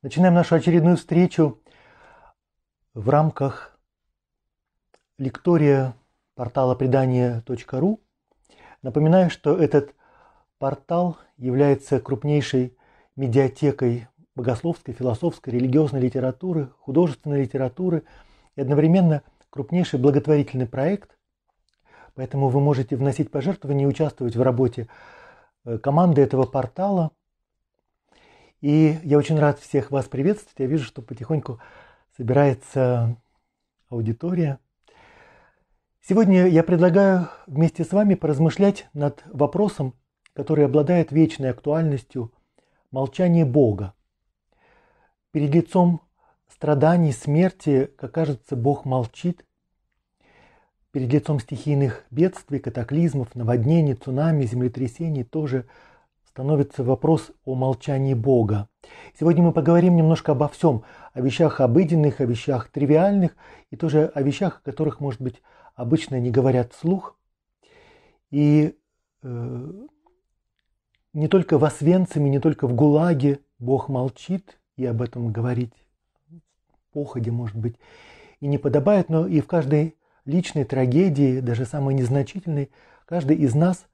Начинаем нашу очередную встречу в рамках лектория портала предания.ру. Напоминаю, что этот портал является крупнейшей медиатекой богословской, философской, религиозной литературы, художественной литературы и одновременно крупнейший благотворительный проект. Поэтому вы можете вносить пожертвования и участвовать в работе Э, команды этого портала. И я очень рад всех вас приветствовать. Я вижу, что потихоньку собирается аудитория. Сегодня я предлагаю вместе с вами поразмышлять над вопросом, который обладает вечной актуальностью – молчание Бога. Перед лицом страданий, смерти, как кажется, Бог молчит, перед лицом стихийных бедствий, катаклизмов, наводнений, цунами, землетрясений тоже становится вопрос о молчании Бога. Сегодня мы поговорим немножко обо всем, о вещах обыденных, о вещах тривиальных и тоже о вещах, о которых, может быть, обычно не говорят вслух. И э, не только в Освенциме, не только в ГУЛАГе Бог молчит, и об этом говорить походе, может быть, и не подобает, но и в каждой личной трагедии, даже самой незначительной, каждый из нас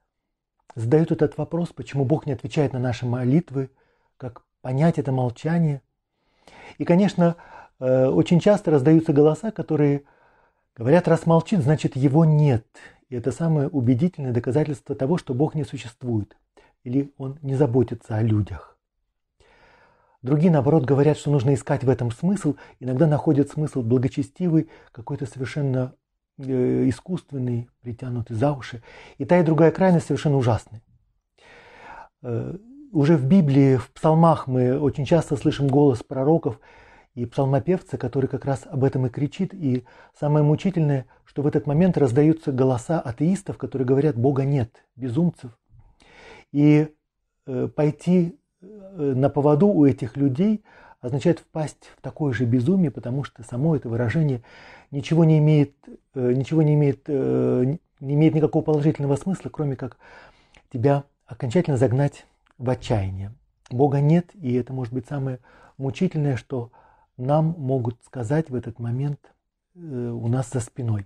задает этот вопрос, почему Бог не отвечает на наши молитвы, как понять это молчание. И, конечно, э, очень часто раздаются голоса, которые говорят, раз молчит, значит его нет. И это самое убедительное доказательство того, что Бог не существует или Он не заботится о людях. Другие, наоборот, говорят, что нужно искать в этом смысл, иногда находят смысл благочестивый, какой-то совершенно искусственный, притянутый за уши. И та и другая крайность совершенно ужасны. Э, уже в Библии, в псалмах мы очень часто слышим голос пророков и псалмопевца, который как раз об этом и кричит. И самое мучительное, что в этот момент раздаются голоса атеистов, которые говорят «Бога нет», безумцев. И э, пойти на поводу у этих людей означает впасть в такое же безумие, потому что само это выражение ничего не имеет, э, ничего не имеет, э, не имеет никакого положительного смысла, кроме как тебя окончательно загнать в отчаяние. Бога нет, и это может быть самое мучительное, что нам могут сказать в этот момент э, у нас за спиной.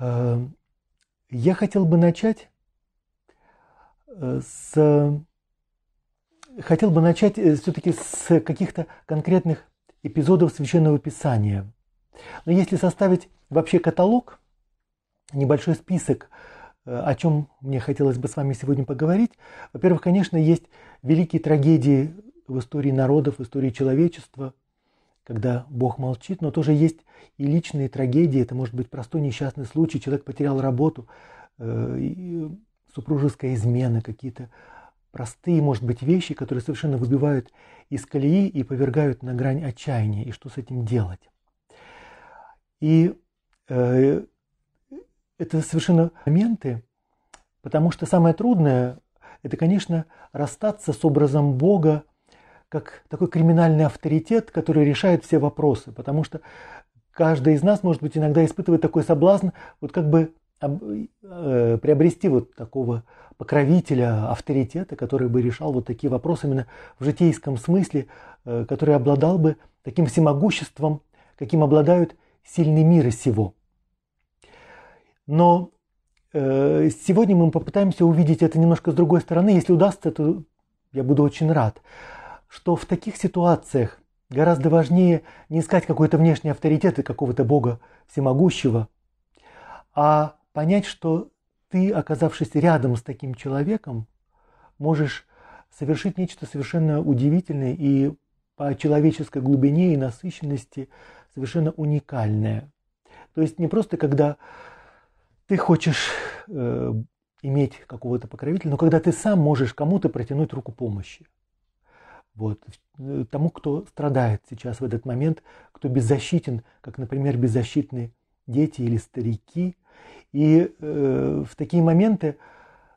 Я хотел бы начать с хотел бы начать все-таки с каких-то конкретных эпизодов Священного Писания. Но если составить вообще каталог, небольшой список, э, о чем мне хотелось бы с вами сегодня поговорить, во-первых, конечно, есть великие трагедии в истории народов, в истории человечества, когда Бог молчит, но тоже есть и личные трагедии. Это может быть простой несчастный случай, человек потерял работу, э, супружеская измена, какие-то простые, может быть, вещи, которые совершенно выбивают из колеи и повергают на грань отчаяния. И что с этим делать? И э, это совершенно моменты, потому что самое трудное – это, конечно, расстаться с образом Бога как такой криминальный авторитет, который решает все вопросы, потому что каждый из нас, может быть, иногда испытывает такой соблазн, вот как бы приобрести вот такого покровителя, авторитета, который бы решал вот такие вопросы именно в житейском смысле, э, который обладал бы таким всемогуществом, каким обладают сильный мира сего. Но э, сегодня мы попытаемся увидеть это немножко с другой стороны. Если удастся, то я буду очень рад, что в таких ситуациях гораздо важнее не искать какой-то внешний авторитет и какого-то Бога всемогущего, а понять, что ты, оказавшись рядом с таким человеком, можешь совершить нечто совершенно удивительное и по человеческой глубине и насыщенности совершенно уникальное. То есть не просто когда ты хочешь э, иметь какого-то покровителя, но когда ты сам можешь кому-то протянуть руку помощи. Вот, э, тому, кто страдает сейчас в этот момент, кто беззащитен, как, например, беззащитны дети или старики. И э, в такие моменты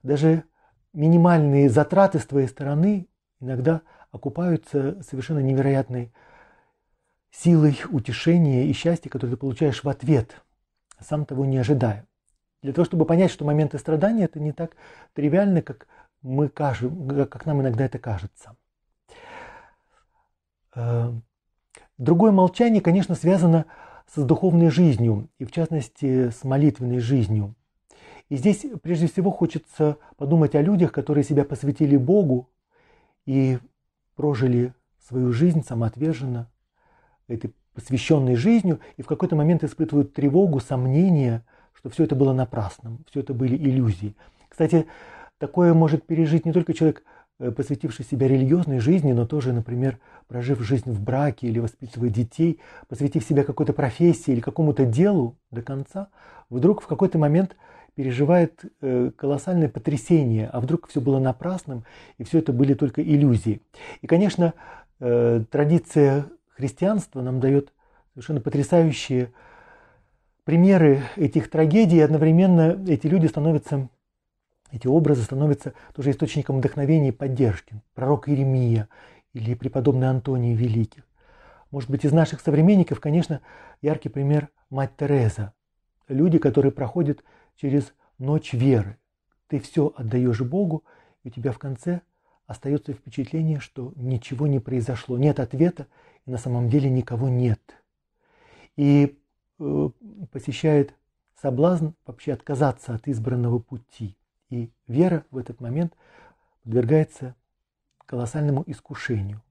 даже минимальные затраты с твоей стороны иногда окупаются совершенно невероятной силой утешения и счастья, которое ты получаешь в ответ, сам того не ожидая. Для того, чтобы понять, что моменты страдания это не так тривиально, как, мы кажем, как нам иногда это кажется. Э, другое молчание, конечно, связано с духовной жизнью, и в частности с молитвенной жизнью. И здесь прежде всего хочется подумать о людях, которые себя посвятили Богу и прожили свою жизнь самоотверженно, этой посвященной жизнью, и в какой-то момент испытывают тревогу, сомнения, что все это было напрасным, все это были иллюзии. Кстати, такое может пережить не только человек, э, посвятивший себя религиозной жизни, но тоже, например, прожив жизнь в браке или воспитывая детей, посвятив себя какой-то профессии или какому-то делу до конца, вдруг в какой-то момент переживает э, колоссальное потрясение, а вдруг все было напрасным, и все это были только иллюзии. И, конечно, э, традиция христианства нам дает совершенно потрясающие примеры этих трагедий, и одновременно эти люди становятся, эти образы становятся тоже источником вдохновения и поддержки. Пророк Иеремия или преподобный Антоний Великих. Может быть, из наших современников, конечно, яркий пример мать Тереза. Люди, которые проходят через ночь веры. Ты все отдаешь Богу, и у тебя в конце остается впечатление, что ничего не произошло, нет ответа, и на самом деле никого нет. И э, посещает соблазн вообще отказаться от избранного пути. И вера в этот момент подвергается колоссальному искушению.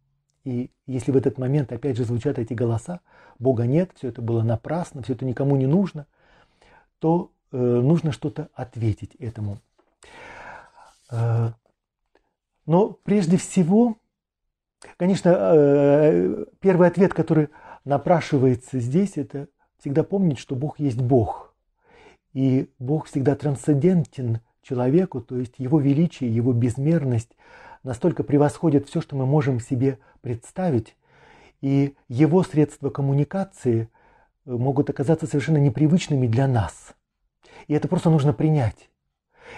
И если в этот момент опять же звучат эти голоса, Бога нет, все это было напрасно, все это никому не нужно, то э, нужно что-то ответить этому. Э, но прежде всего Конечно, э, первый ответ, который напрашивается здесь, это всегда помнить, что Бог есть Бог. И Бог всегда трансцендентен человеку, то есть его величие, его безмерность настолько превосходит все, что мы можем себе представить, и его средства коммуникации э, могут оказаться совершенно непривычными для нас. И это просто нужно принять.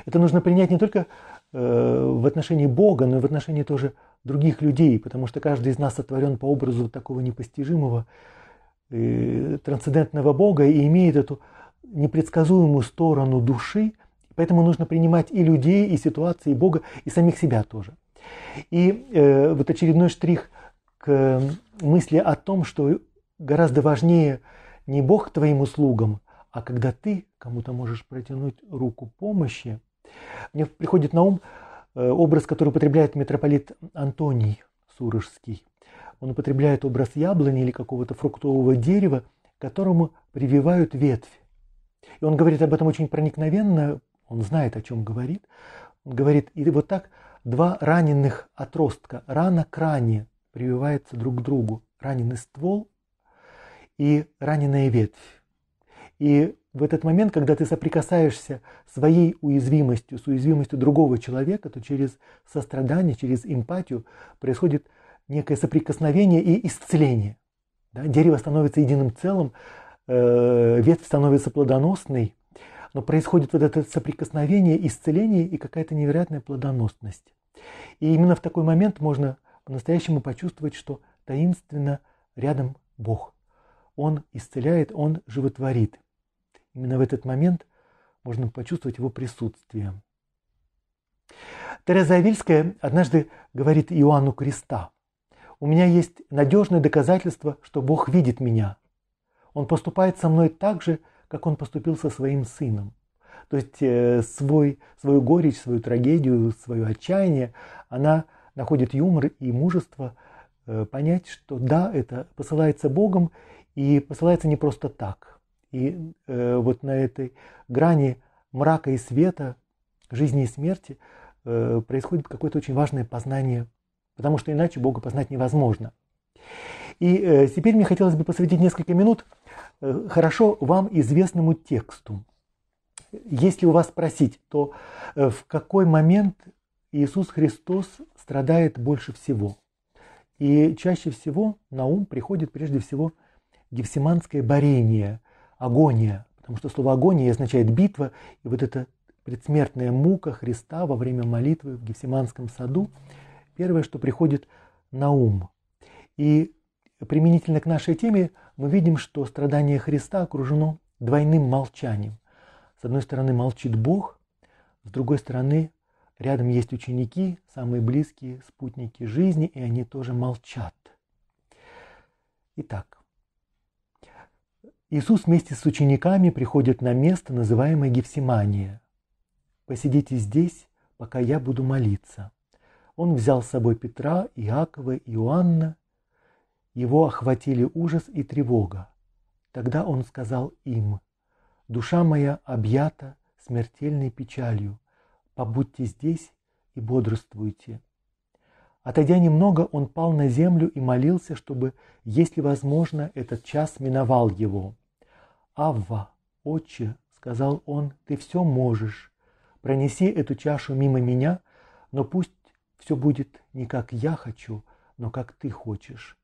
Это нужно принять не только э, в отношении Бога, но и в отношении тоже других людей, потому что каждый из нас сотворен по образу такого непостижимого, э, трансцендентного Бога и имеет эту непредсказуемую сторону души, поэтому нужно принимать и людей, и ситуации, и Бога, и самих себя тоже. И э, вот очередной штрих к мысли о том, что гораздо важнее не Бог твоим услугам, а когда ты кому-то можешь протянуть руку помощи, мне приходит на ум Э, образ, который употребляет митрополит Антоний Сурожский. Он употребляет образ яблони или какого-то фруктового дерева, которому прививают ветвь. И он говорит об этом очень проникновенно, он знает, о чем говорит. Он говорит, и вот так два раненых отростка, рана к ране, прививаются друг к другу. Раненый ствол и раненая ветвь. И в этот момент, когда ты соприкасаешься своей уязвимостью с уязвимостью другого человека, то через сострадание, через эмпатию происходит некое соприкосновение и исцеление. Да? Дерево становится единым целым, э, ветвь становится плодоносной, но происходит вот это соприкосновение, исцеление и какая-то невероятная плодоносность. И именно в такой момент можно по-настоящему почувствовать, что таинственно рядом Бог. Он исцеляет, Он животворит. Именно в этот момент можно почувствовать его присутствие. Тереза Авильская однажды говорит Иоанну Креста, «У меня есть надежное доказательство, что Бог видит меня. Он поступает со мной так же, как он поступил со своим сыном. То есть э, свой, свою горечь, свою трагедию, свое отчаяние, она находит юмор и мужество э, понять, что да, это посылается Богом и посылается не просто так. И э, вот на этой грани мрака и света, жизни и смерти происходит какое-то очень важное познание, потому что иначе Бога познать невозможно. И э, теперь мне хотелось бы посвятить несколько минут э, хорошо вам известному тексту. Если у вас спросить, то э, в какой момент Иисус Христос страдает больше всего? И чаще всего на ум приходит прежде всего гефсиманское борение, агония, потому что слово агония означает битва, и вот эта предсмертная мука Христа во время молитвы в Гефсиманском саду, первое, что приходит на ум. И применительно к нашей теме мы видим, что страдание Христа окружено двойным молчанием. С одной стороны молчит Бог, с другой стороны рядом есть ученики, самые близкие спутники жизни, и они тоже молчат. Итак, Иисус вместе с учениками приходит на место, называемое Гефсимания. «Посидите здесь, пока я буду молиться». Он взял с собой Петра, Иакова, Иоанна. Его охватили ужас и тревога. Тогда он сказал им, «Душа моя объята смертельной печалью. Побудьте здесь и бодрствуйте». Отойдя немного, он пал на землю и молился, чтобы, если возможно, этот час миновал его. «Авва, отче», — сказал он, — «ты все можешь. Пронеси эту чашу мимо меня, но пусть все будет не как я хочу, но как ты хочешь».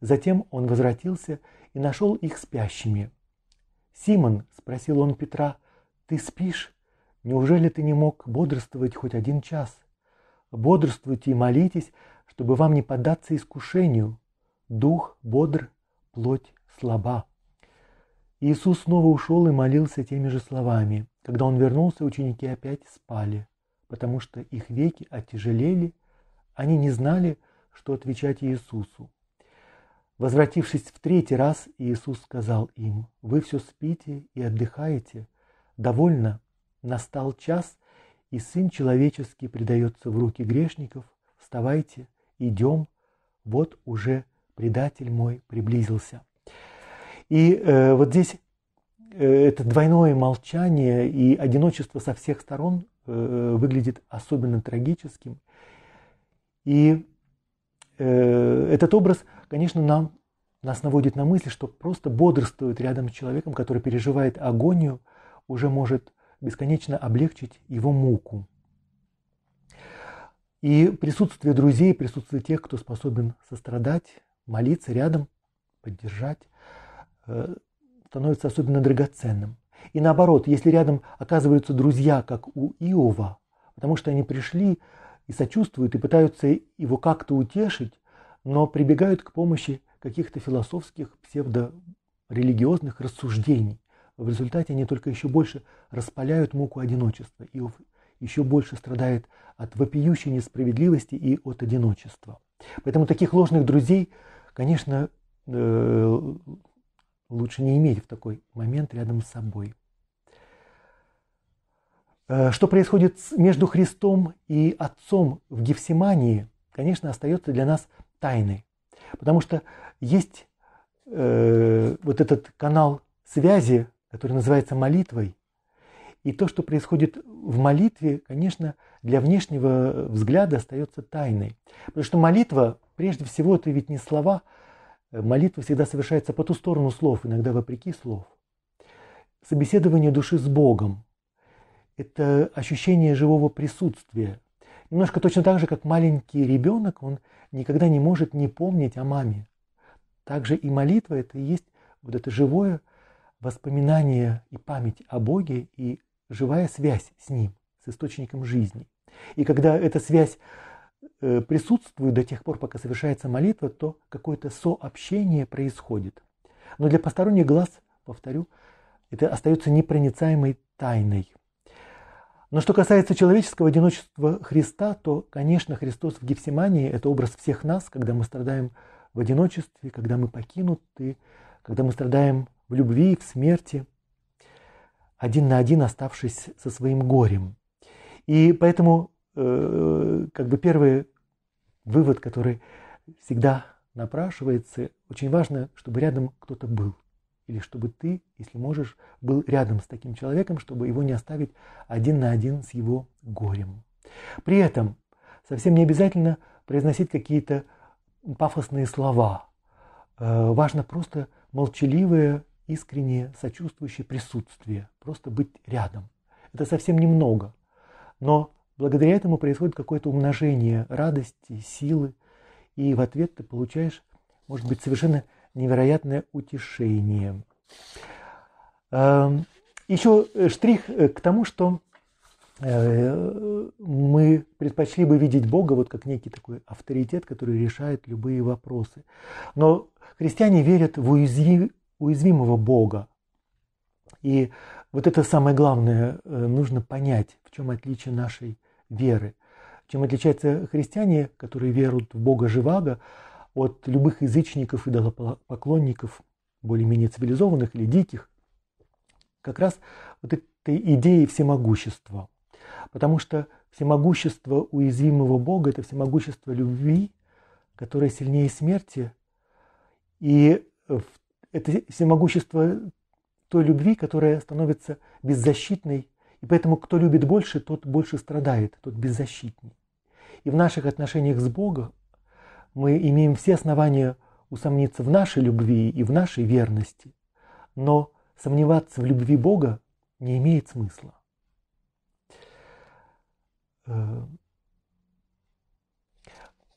Затем он возвратился и нашел их спящими. «Симон», — спросил он Петра, — «ты спишь? Неужели ты не мог бодрствовать хоть один час? Бодрствуйте и молитесь, чтобы вам не поддаться искушению. Дух бодр, плоть слаба». Иисус снова ушел и молился теми же словами. Когда он вернулся, ученики опять спали, потому что их веки оттяжелели, они не знали, что отвечать Иисусу. Возвратившись в третий раз, Иисус сказал им, «Вы все спите и отдыхаете. Довольно, настал час, и Сын Человеческий предается в руки грешников. Вставайте, идем, вот уже предатель мой приблизился». И э, вот здесь э, это двойное молчание и одиночество со всех сторон э, выглядит особенно трагическим. И э, этот образ, конечно, нам, нас наводит на мысль, что просто бодрствует рядом с человеком, который переживает агонию, уже может бесконечно облегчить его муку. И присутствие друзей, присутствие тех, кто способен сострадать, молиться рядом, поддержать, Э, становится особенно драгоценным. И наоборот, если рядом оказываются друзья, как у Иова, потому что они пришли и сочувствуют, и пытаются его как-то утешить, но прибегают к помощи каких-то философских, псевдорелигиозных рассуждений. В результате они только еще больше распаляют муку одиночества. Иов еще больше страдает от вопиющей несправедливости и от одиночества. Поэтому таких ложных друзей, конечно, э, лучше не иметь в такой момент рядом с собой. Э, что происходит между Христом и Отцом в Гефсимании, конечно, остается для нас тайной. Потому что есть э, вот этот канал связи, который называется молитвой. И то, что происходит в молитве, конечно, для внешнего взгляда остается тайной. Потому что молитва, прежде всего, это ведь не слова, Молитва всегда совершается по ту сторону слов, иногда вопреки слов. Собеседование души с Богом – это ощущение живого присутствия. Немножко точно так же, как маленький ребенок, он никогда не может не помнить о маме. Также и молитва – это и есть вот это живое воспоминание и память о Боге и живая связь с Ним, с источником жизни. И когда эта связь Э, присутствует до тех пор, пока совершается молитва, то какое-то сообщение происходит. Но для посторонних глаз, повторю, это остается непроницаемой тайной. Но что касается человеческого одиночества Христа, то, конечно, Христос в Гефсимании – это образ всех нас, когда мы страдаем в одиночестве, когда мы покинуты, когда мы страдаем в любви, в смерти, один на один оставшись со своим горем. И поэтому Э, как бы первый вывод, который всегда напрашивается, очень важно, чтобы рядом кто-то был. Или чтобы ты, если можешь, был рядом с таким человеком, чтобы его не оставить один на один с его горем. При этом совсем не обязательно произносить какие-то пафосные слова. Э, важно просто молчаливое, искреннее, сочувствующее присутствие. Просто быть рядом. Это совсем немного. Но Благодаря этому происходит какое-то умножение радости, силы и в ответ ты получаешь, может быть, совершенно невероятное утешение. Эм, Еще штрих э, к тому, что э, мы предпочли бы видеть Бога вот как некий такой авторитет, который решает любые вопросы. Но христиане верят в уязвимого Бога. И вот это самое главное, э, нужно понять, в чем отличие нашей веры. Чем отличаются христиане, которые веруют в Бога Живаго, от любых язычников и идолопоклонников, более-менее цивилизованных или диких, как раз вот этой идеей всемогущества. Потому что всемогущество уязвимого Бога – это всемогущество любви, которое сильнее смерти, и это всемогущество той любви, которая становится беззащитной, и поэтому кто любит больше, тот больше страдает, тот беззащитней. И в наших отношениях с Богом мы имеем все основания усомниться в нашей любви и в нашей верности, но сомневаться в любви Бога не имеет смысла. Э,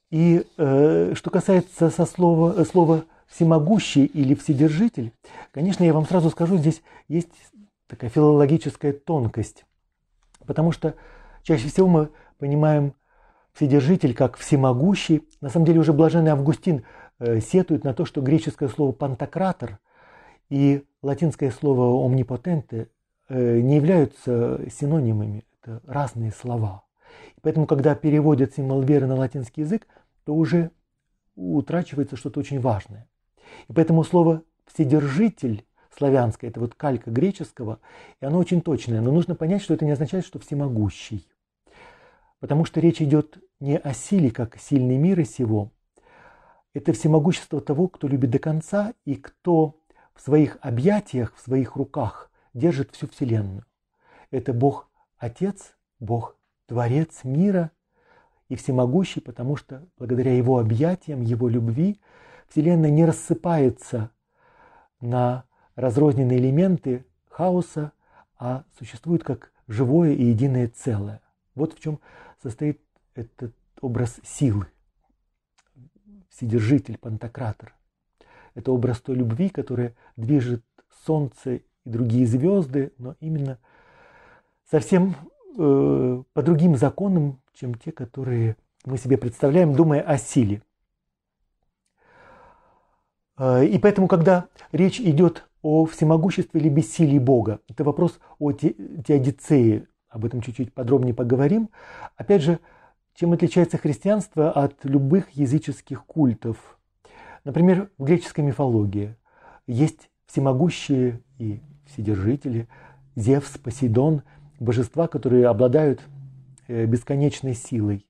и э, что касается со слова, слова «всемогущий» или «вседержитель», конечно, я вам сразу скажу, здесь есть такая филологическая тонкость, потому что чаще всего мы понимаем Вседержитель как всемогущий. На самом деле уже блаженный Августин э, сетует на то, что греческое слово «пантократор» и латинское слово «омнипотенте» э, не являются синонимами, это разные слова. поэтому, когда переводят символ веры на латинский язык, то уже утрачивается что-то очень важное. И поэтому слово «вседержитель» славянское, это вот калька греческого, и оно очень точное, но нужно понять, что это не означает, что всемогущий. Потому что речь идет не о силе, как сильный мир из сего. Это всемогущество того, кто любит до конца и кто в своих объятиях, в своих руках держит всю Вселенную. Это Бог Отец, Бог Творец мира и всемогущий, потому что благодаря Его объятиям, Его любви Вселенная не рассыпается на разрозненные элементы хаоса, а существует как живое и единое целое. Вот в чем состоит этот образ силы, вседержитель, пантократор. Это образ той любви, которая движет солнце и другие звезды, но именно совсем э, по другим законам, чем те, которые мы себе представляем, думая о силе. Э, и поэтому, когда речь идет о всемогуществе или бессилии Бога, это вопрос о теодицее, об этом чуть-чуть подробнее поговорим. Опять же, чем отличается христианство от любых языческих культов? Например, в греческой мифологии есть всемогущие и вседержители, Зевс, Посейдон, божества, которые обладают э, бесконечной силой.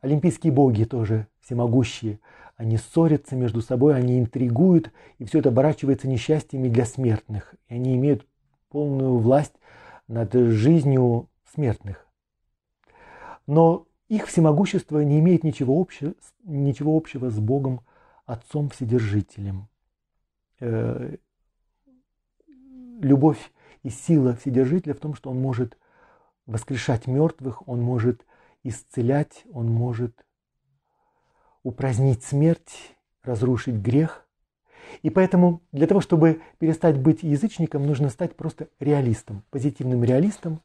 Олимпийские боги тоже всемогущие. Они ссорятся между собой, они интригуют, и все это оборачивается несчастьями для смертных. И они имеют полную власть над жизнью смертных. Но их всемогущество не имеет ничего общего, ничего общего с Богом Отцом Вседержителем. Э, любовь и сила Вседержителя в том, что Он может воскрешать мертвых, Он может исцелять, Он может упразднить смерть, разрушить грех. И поэтому для того, чтобы перестать быть язычником, нужно стать просто реалистом, позитивным реалистом,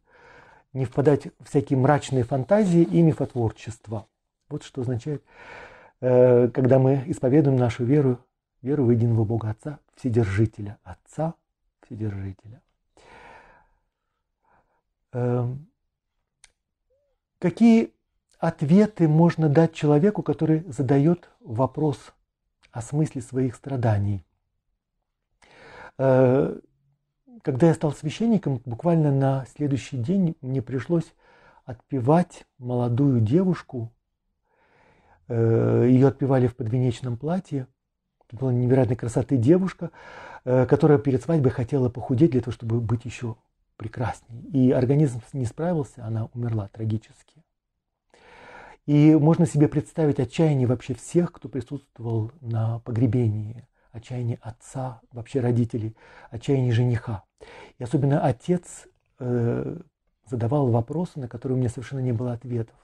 не впадать в всякие мрачные фантазии и мифотворчество. Вот что означает, э, когда мы исповедуем нашу веру, веру в единого Бога Отца, Вседержителя, Отца, Вседержителя. Эм, какие ответы можно дать человеку, который задает вопрос о смысле своих страданий. Э, когда я стал священником, буквально на следующий день мне пришлось отпевать молодую девушку. Э, Ее отпевали в подвенечном платье. Это была невероятной красоты девушка, э, которая перед свадьбой хотела похудеть для того, чтобы быть еще прекрасней. И организм не справился, она умерла трагически. И можно себе представить отчаяние вообще всех, кто присутствовал на погребении, отчаяние отца, вообще родителей, отчаяние жениха. И особенно отец э, задавал вопросы, на которые у меня совершенно не было ответов.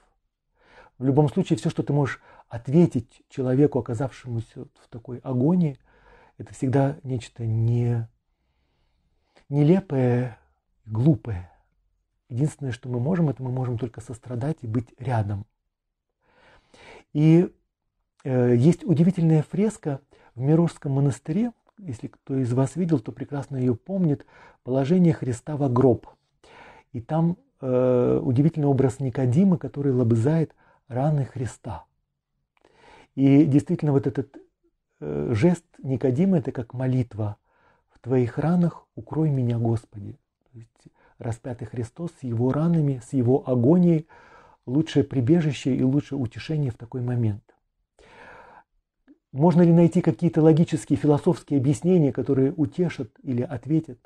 в любом случае все, что ты можешь ответить человеку, оказавшемуся в такой агонии, это всегда нечто не, нелепое, глупое. Единственное, что мы можем, это мы можем только сострадать и быть рядом. И э, есть удивительная фреска в Мирожском монастыре, если кто из вас видел, то прекрасно ее помнит, положение Христа во гроб. И там э, удивительный образ Никодима, который лобызает раны Христа. И действительно вот этот э, жест Никодима – это как молитва. В твоих ранах укрой меня, Господи. Распятый Христос с его ранами, с его агонией – лучшее прибежище и лучшее утешение в такой момент. Можно ли найти какие-то логические, философские объяснения, которые утешат или ответят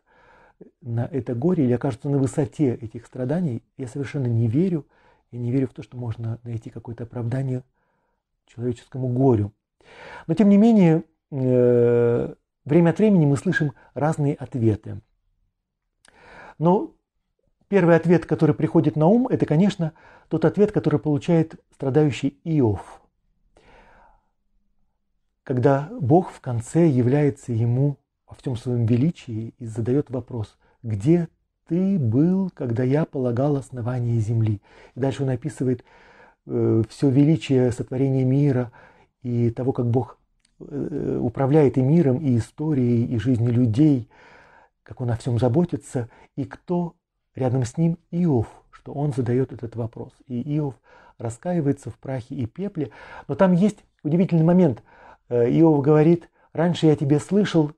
на это горе, или окажутся на высоте этих страданий? Я совершенно не верю. Я не верю в то, что можно найти какое-то оправдание человеческому горю. Но тем не менее, э, время от времени мы слышим разные ответы. Но первый ответ, который приходит на ум, это, конечно, тот ответ, который получает страдающий Иов когда Бог в конце является ему во всем своем величии и задает вопрос, где ты был, когда я полагал основание земли. И дальше он описывает э, все величие сотворения мира и того, как Бог э, управляет и миром, и историей, и жизнью людей, как он о всем заботится, и кто рядом с ним Иов, что он задает этот вопрос. И Иов раскаивается в прахе и пепле. Но там есть удивительный момент – Э, Иов говорит, раньше я тебе слышал,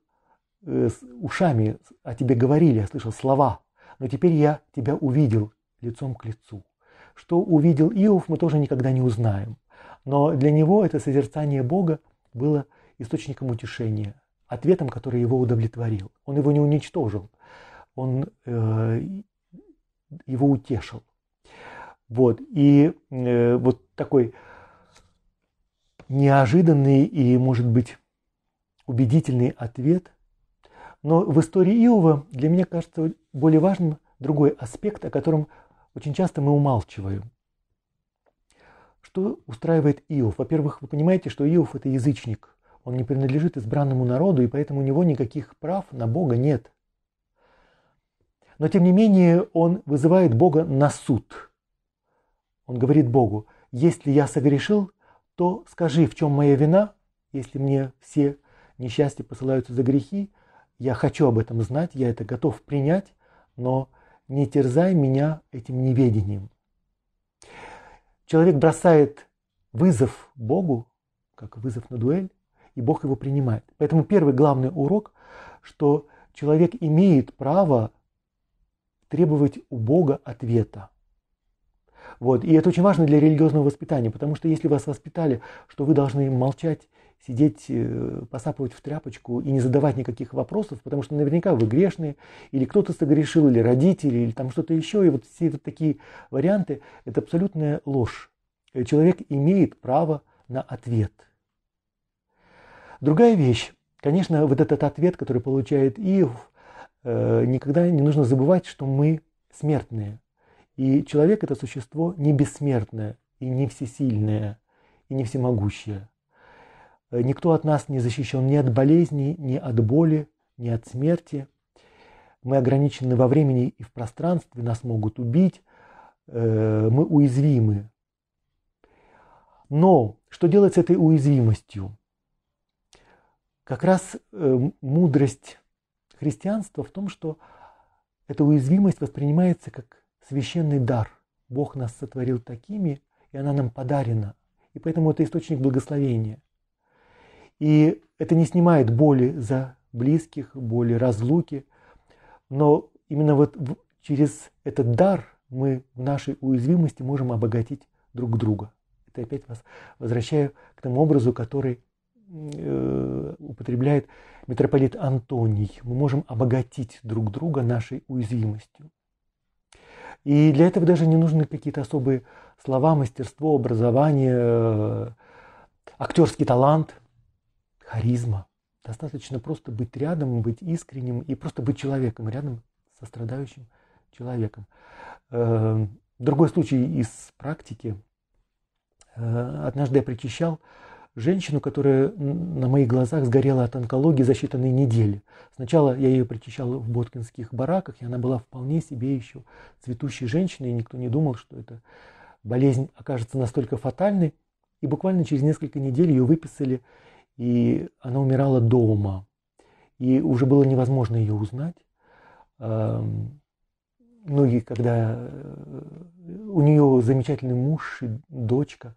э, с ушами о тебе говорили, я слышал слова, но теперь я тебя увидел лицом к лицу. Что увидел Иов, мы тоже никогда не узнаем. Но для него это созерцание Бога было источником утешения, ответом, который его удовлетворил. Он его не уничтожил, он э, его утешил. Вот. И э, вот такой неожиданный и, может быть, убедительный ответ. Но в истории Иова для меня кажется более важным другой аспект, о котором очень часто мы умалчиваем. Что устраивает Иов? Во-первых, вы понимаете, что Иов – это язычник. Он не принадлежит избранному народу, и поэтому у него никаких прав на Бога нет. Но тем не менее он вызывает Бога на суд. Он говорит Богу, если я согрешил, то скажи, в чем моя вина, если мне все несчастья посылаются за грехи, я хочу об этом знать, я это готов принять, но не терзай меня этим неведением. Человек бросает вызов Богу, как вызов на дуэль, и Бог его принимает. Поэтому первый главный урок, что человек имеет право требовать у Бога ответа. Вот. И это очень важно для религиозного воспитания, потому что если вас воспитали, что вы должны молчать, сидеть, э, посапывать в тряпочку и не задавать никаких вопросов, потому что наверняка вы грешные, или кто-то согрешил, или родители, или там что-то еще, и вот все вот такие варианты, это абсолютная ложь. Человек имеет право на ответ. Другая вещь, конечно, вот этот ответ, который получает Иов, никогда не нужно забывать, что мы смертные. И человек – это существо не бессмертное и не всесильное, и не всемогущее. Э, никто от нас не защищен ни от болезни, ни от боли, ни от смерти. Мы ограничены во времени и в пространстве, нас могут убить, э, мы уязвимы. Но что делать с этой уязвимостью? Как раз э, мудрость христианства в том, что эта уязвимость воспринимается как священный дар. Бог нас сотворил такими, и она нам подарена. И поэтому это источник благословения. И это не снимает боли за близких, боли разлуки, но именно вот через этот дар мы в нашей уязвимости можем обогатить друг друга. Это опять вас возвращаю к тому образу, который э, употребляет митрополит Антоний. Мы можем обогатить друг друга нашей уязвимостью. И для этого даже не нужны какие-то особые слова, мастерство, образование, э, актерский талант, харизма. Достаточно просто быть рядом, быть искренним и просто быть человеком, рядом со страдающим человеком. Э, другой случай из практики. Э, однажды я причащал женщину, которая на моих глазах сгорела от онкологии за считанные недели. Сначала я ее причащал в боткинских бараках, и она была вполне себе еще цветущей женщиной, и никто не думал, что эта болезнь окажется настолько фатальной. И буквально через несколько недель ее выписали, и она умирала дома. И уже было невозможно ее узнать. И когда э, у нее замечательный муж и дочка,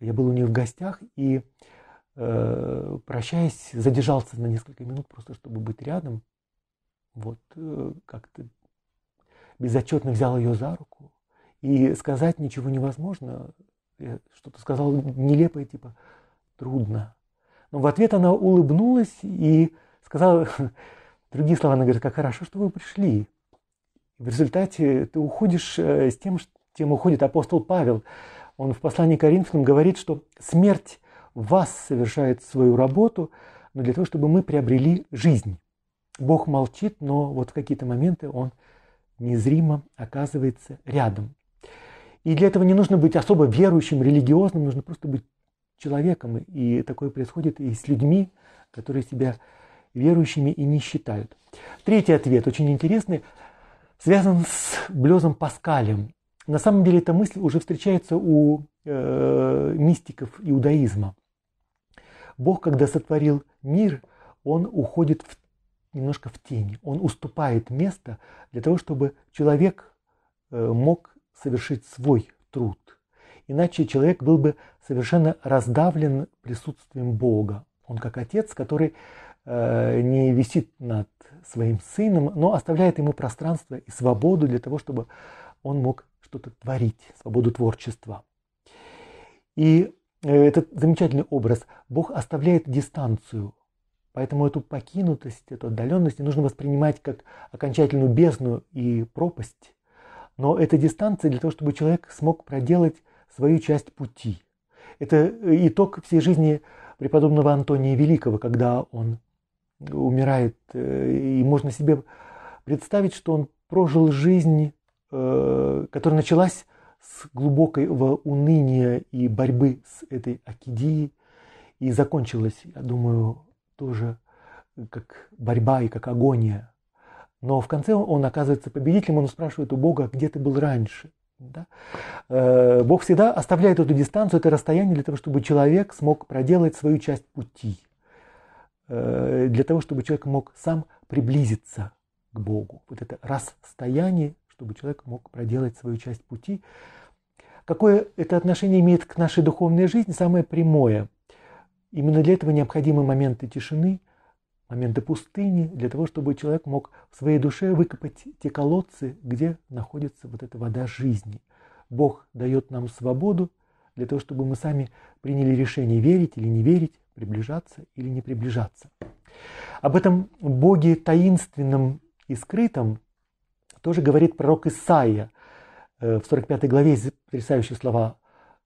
я был у нее в гостях и, э, прощаясь, задержался на несколько минут просто, чтобы быть рядом. Вот э, как-то безотчетно взял ее за руку. И сказать ничего невозможно. Я что-то сказал нелепое, типа трудно. Но в ответ она улыбнулась и сказала другие слова. Она говорит, как хорошо, что вы пришли. В результате ты уходишь э, с тем, чем уходит апостол Павел – он в послании к Коринфянам говорит, что смерть вас совершает свою работу, но для того, чтобы мы приобрели жизнь. Бог молчит, но вот в какие-то моменты Он незримо оказывается рядом. И для этого не нужно быть особо верующим, религиозным, нужно просто быть человеком. И такое происходит и с людьми, которые себя верующими и не считают. Третий ответ, очень интересный, связан с Блезом Паскалем. На самом деле эта мысль уже встречается у э, мистиков иудаизма. Бог, когда сотворил мир, он уходит в, немножко в тень, он уступает место для того, чтобы человек э, мог совершить свой труд. Иначе человек был бы совершенно раздавлен присутствием Бога. Он как отец, который э, не висит над своим сыном, но оставляет ему пространство и свободу для того, чтобы он мог что-то творить, свободу творчества. И э, этот замечательный образ. Бог оставляет дистанцию. Поэтому эту покинутость, эту отдаленность не нужно воспринимать как окончательную бездну и пропасть. Но эта дистанция для того, чтобы человек смог проделать свою часть пути. Это э, итог всей жизни преподобного Антония Великого, когда он умирает. Э, и можно себе представить, что он прожил жизнь которая началась с глубокого уныния и борьбы с этой акидией и закончилась, я думаю, тоже как борьба и как агония. Но в конце он оказывается победителем, он спрашивает у Бога, где ты был раньше. Да? Э, Бог всегда оставляет эту дистанцию, это расстояние для того, чтобы человек смог проделать свою часть пути, э, для того, чтобы человек мог сам приблизиться к Богу. Вот это расстояние чтобы человек мог проделать свою часть пути. Какое это отношение имеет к нашей духовной жизни? Самое прямое. Именно для этого необходимы моменты тишины, моменты пустыни, для того, чтобы человек мог в своей душе выкопать те колодцы, где находится вот эта вода жизни. Бог дает нам свободу для того, чтобы мы сами приняли решение, верить или не верить, приближаться или не приближаться. Об этом Боге таинственном и скрытом тоже говорит пророк Исаия. Э, в 45 главе потрясающие слова.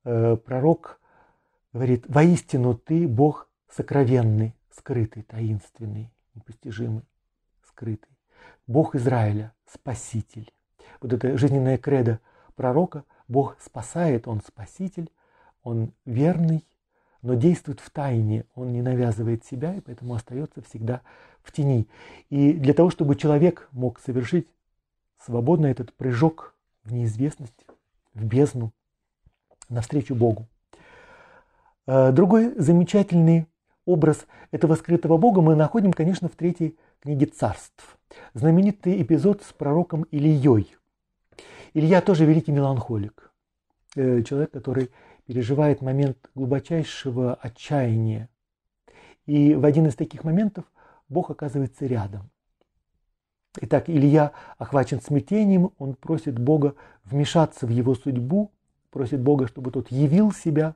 Э, пророк говорит, «Воистину ты Бог сокровенный, скрытый, таинственный, непостижимый, скрытый. Бог Израиля, Спаситель». Вот это жизненное кредо пророка. Бог спасает, Он Спаситель, Он верный, но действует в тайне, он не навязывает себя, и поэтому остается всегда в тени. И для того, чтобы человек мог совершить свободно этот прыжок в неизвестность, в бездну, навстречу Богу. Э, другой замечательный образ этого скрытого Бога мы находим, конечно, в третьей книге царств. Знаменитый эпизод с пророком Ильей. Илья тоже великий меланхолик. Э, человек, который переживает момент глубочайшего отчаяния. И в один из таких моментов Бог оказывается рядом. Итак, Илья охвачен смятением, он просит Бога вмешаться в его судьбу, просит Бога, чтобы тот явил себя,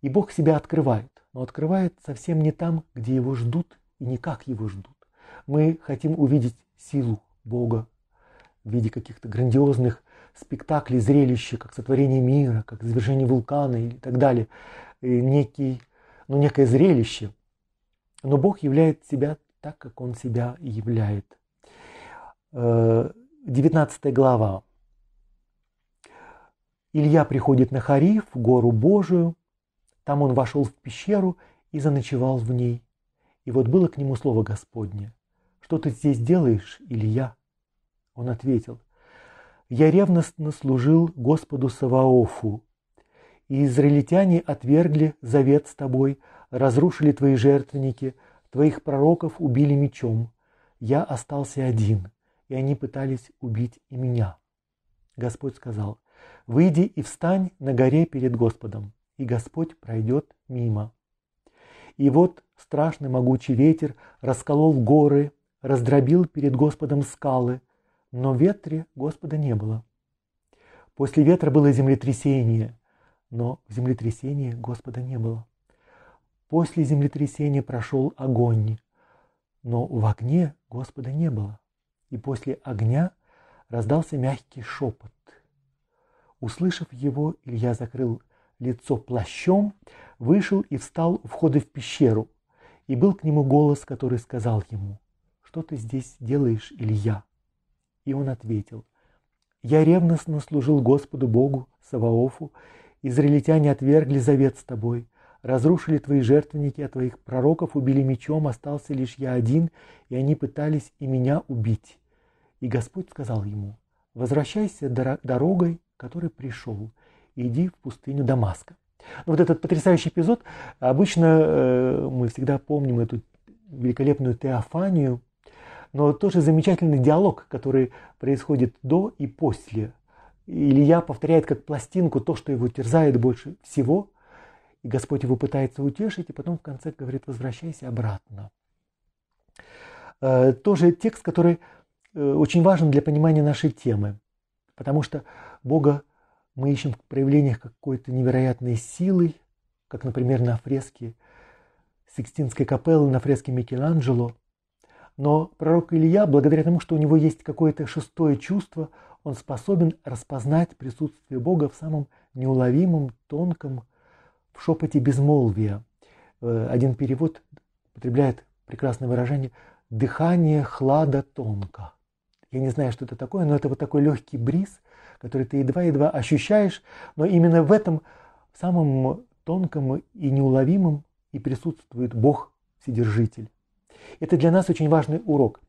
и Бог себя открывает, но открывает совсем не там, где его ждут и не как его ждут. Мы хотим увидеть силу Бога в виде каких-то грандиозных спектаклей, зрелища, как сотворение мира, как завершение вулкана и так далее, и некий, ну, некое зрелище. Но Бог являет себя так, как Он себя являет – 19 глава. Илья приходит на Хариф, гору Божию. Там он вошел в пещеру и заночевал в ней. И вот было к нему слово Господне. «Что ты здесь делаешь, Илья?» Он ответил, «Я ревностно служил Господу Саваофу, и израильтяне отвергли завет с тобой, разрушили твои жертвенники, твоих пророков убили мечом. Я остался один, и они пытались убить и меня». Господь сказал, «Выйди и встань на горе перед Господом, и Господь пройдет мимо». И вот страшный могучий ветер расколол горы, раздробил перед Господом скалы, но ветре Господа не было. После ветра было землетрясение, но в землетрясении Господа не было. После землетрясения прошел огонь, но в огне Господа не было. И после огня раздался мягкий шепот. Услышав его, Илья закрыл лицо плащом, вышел и встал у входа в пещеру. И был к нему голос, который сказал ему, «Что ты здесь делаешь, Илья?» И он ответил, «Я ревностно служил Господу Богу, Саваофу, израильтяне отвергли завет с тобой, разрушили твои жертвенники, а твоих пророков убили мечом, остался лишь я один, и они пытались и меня убить». И Господь сказал ему, «Возвращайся дорогой, которой пришел, иди в пустыню Дамаска. Ну, вот этот потрясающий эпизод, обычно э, мы всегда помним эту великолепную теофанию, но тоже замечательный диалог, который происходит до и после. Илья повторяет как пластинку то, что его терзает больше всего, и Господь его пытается утешить, и потом в конце говорит, возвращайся обратно. Э, тоже текст, который очень важен для понимания нашей темы, потому что Бога мы ищем в проявлениях какой-то невероятной силы, как, например, на фреске Сикстинской капеллы, на фреске Микеланджело. Но пророк Илья, благодаря тому, что у него есть какое-то шестое чувство, он способен распознать присутствие Бога в самом неуловимом, тонком, в шепоте безмолвия. Э, один перевод употребляет прекрасное выражение «дыхание хлада тонко». Я не знаю, что это такое, но это вот такой легкий бриз, который ты едва-едва ощущаешь, но именно в этом самом тонком и неуловимом и присутствует Бог Вседержитель. Это для нас очень важный урок.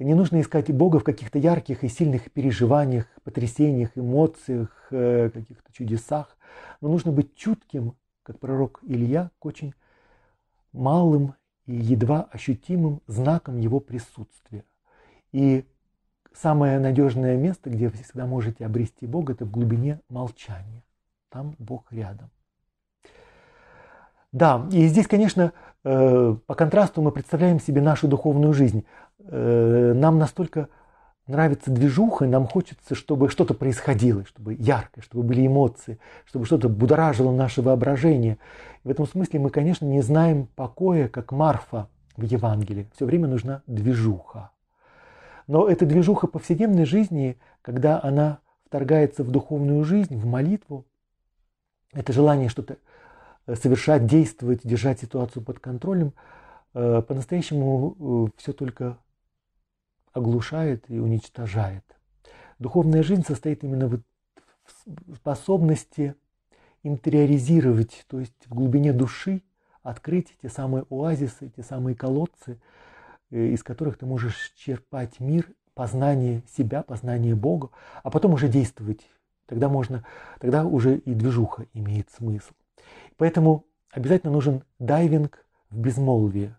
Не нужно искать Бога в каких-то ярких и сильных переживаниях, потрясениях, эмоциях, э, каких-то чудесах, но нужно быть чутким, как пророк Илья, к очень малым и едва ощутимым знаком его присутствия. И Самое надежное место, где вы всегда можете обрести Бога, это в глубине молчания. Там Бог рядом. Да, и здесь, конечно, э, по контрасту мы представляем себе нашу духовную жизнь. Э, нам настолько нравится движуха, нам хочется, чтобы что-то происходило, чтобы ярко, чтобы были эмоции, чтобы что-то будоражило наше воображение. в этом смысле мы, конечно, не знаем покоя, как Марфа в Евангелии. Все время нужна движуха. Но эта движуха повседневной жизни, когда она вторгается в духовную жизнь, в молитву, это желание что-то э, совершать, действовать, держать ситуацию под контролем, э, по-настоящему э, все только оглушает и уничтожает. Духовная жизнь состоит именно в способности интериоризировать, то есть в глубине души открыть те самые оазисы, те самые колодцы, из которых ты можешь черпать мир, познание себя, познание Бога, а потом уже действовать. Тогда можно, тогда уже и движуха имеет смысл. Поэтому обязательно нужен дайвинг в безмолвие,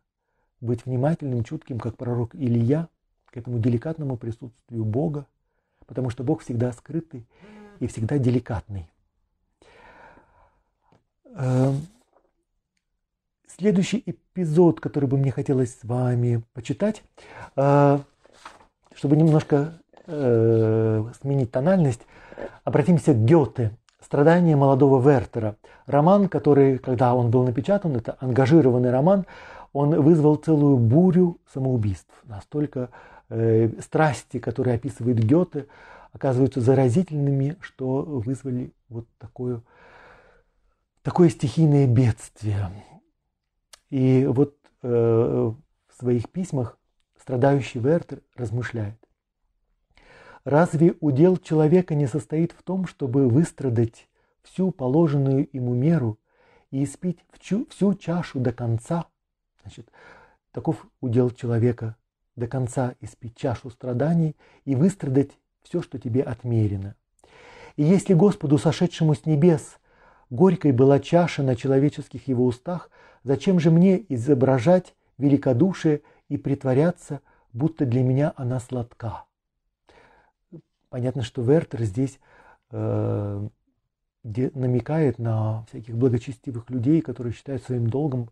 быть внимательным, чутким, как пророк Илья, к этому деликатному присутствию Бога, потому что Бог всегда скрытый и всегда деликатный. Следующий эпизод, который бы мне хотелось с вами почитать, э, чтобы немножко э, сменить тональность, обратимся к Гёте «Страдания молодого Вертера». Роман, который, когда он был напечатан, это ангажированный роман, он вызвал целую бурю самоубийств. Настолько э, страсти, которые описывает Гёте, оказываются заразительными, что вызвали вот такое, такое стихийное бедствие. И вот э, в своих письмах страдающий Вертер размышляет. Разве удел человека не состоит в том, чтобы выстрадать всю положенную ему меру и испить всю, всю чашу до конца? Значит, таков удел человека до конца испить чашу страданий и выстрадать все, что тебе отмерено. И если Господу, сошедшему с небес, горькой была чаша на человеческих его устах, зачем же мне изображать великодушие и притворяться, будто для меня она сладка? Понятно, что Вертер здесь э, намекает на всяких благочестивых людей, которые считают своим долгом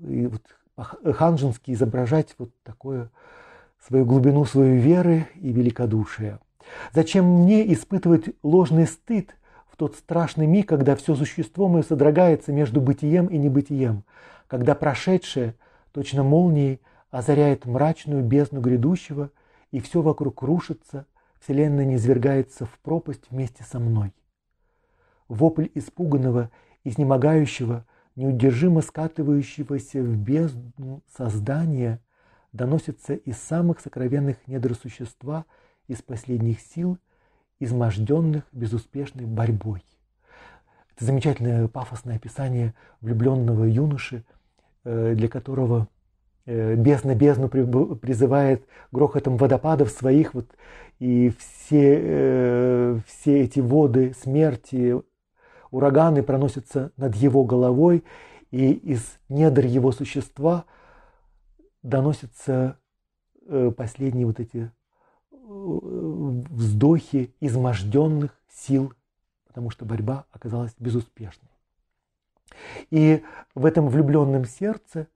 и вот ханжински изображать вот такое свою глубину свою веры и великодушие. Зачем мне испытывать ложный стыд в тот страшный миг, когда все существо мое содрогается между бытием и небытием, когда прошедшее, точно молнией, озаряет мрачную бездну грядущего, и все вокруг рушится, Вселенная низвергается в пропасть вместе со мной. Вопль испуганного, изнемогающего, неудержимо скатывающегося в бездну создания доносится из самых сокровенных недр существа, из последних сил, изможденных безуспешной борьбой. Это замечательное пафосное описание влюбленного юноши, э, для которого э, бездна бездну призывает грохотом водопадов своих, вот, и все, э, все эти воды смерти, ураганы проносятся над его головой, и из недр его существа доносятся последние вот эти вздохи изможденных сил, потому что борьба оказалась безуспешной. И в этом влюбленном сердце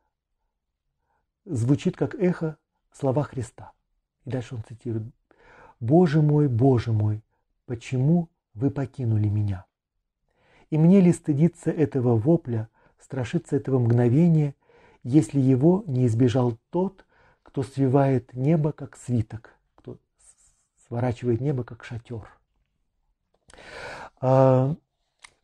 звучит как эхо слова Христа. И дальше он цитирует. «Боже мой, Боже мой, почему вы покинули меня?» И мне ли стыдиться этого вопля, страшиться этого мгновения, если его не избежал тот, кто свивает небо, как свиток, сворачивает небо, как шатер. А,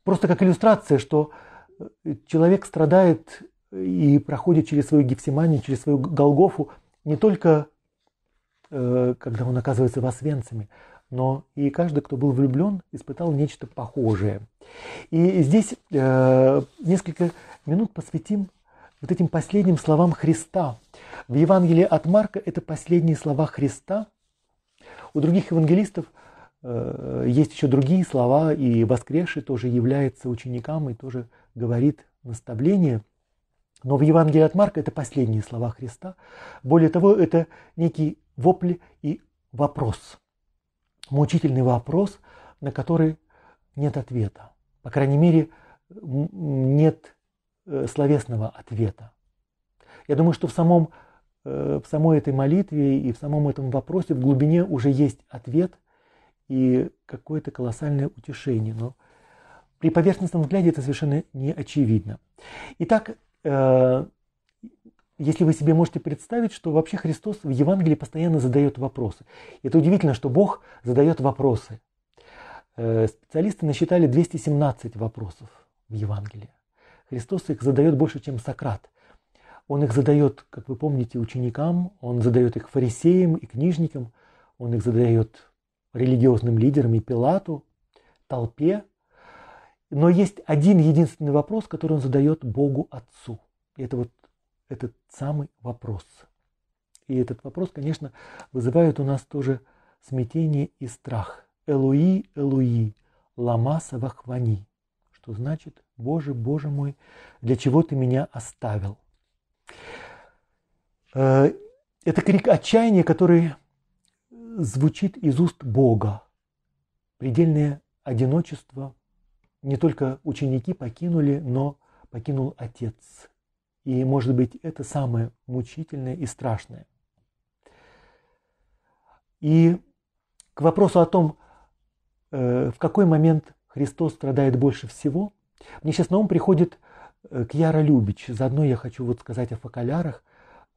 просто как иллюстрация, что э, человек страдает и проходит через свою Гефсиманию, через свою Голгофу не только э, когда он оказывается в Освенциме, но и каждый, кто был влюблен, испытал нечто похожее. И здесь э, несколько минут посвятим вот этим последним словам Христа. В Евангелии от Марка это последние слова Христа. У других евангелистов э, есть еще другие слова, и воскресший тоже является ученикам и тоже говорит наставление. Но в Евангелии от Марка это последние слова Христа. Более того, это некий вопль и вопрос – мучительный вопрос, на который нет ответа. По крайней мере, нет э, словесного ответа. Я думаю, что в, самом, в самой этой молитве и в самом этом вопросе в глубине уже есть ответ и какое-то колоссальное утешение. Но при поверхностном взгляде это совершенно не очевидно. Итак, э, если вы себе можете представить, что вообще Христос в Евангелии постоянно задает вопросы. Это удивительно, что Бог задает вопросы. Э, специалисты насчитали 217 вопросов в Евангелии. Христос их задает больше, чем Сократ. Он их задает, как вы помните, ученикам, он задает их фарисеям и книжникам, он их задает религиозным лидерам и Пилату, толпе. Но есть один единственный вопрос, который он задает Богу Отцу. И это вот этот самый вопрос. И этот вопрос, конечно, вызывает у нас тоже смятение и страх. Элуи, Элуи, лама савахвани. Что значит, Боже, Боже мой, для чего ты меня оставил? Э, это крик отчаяния, который звучит из уст Бога. Предельное одиночество не только ученики покинули, но покинул Отец. И, может быть, это самое мучительное и страшное. И к вопросу о том, э, в какой момент Христос страдает больше всего, мне сейчас на ум приходит э, Кьяра Любич. Заодно я хочу вот сказать о фокалярах.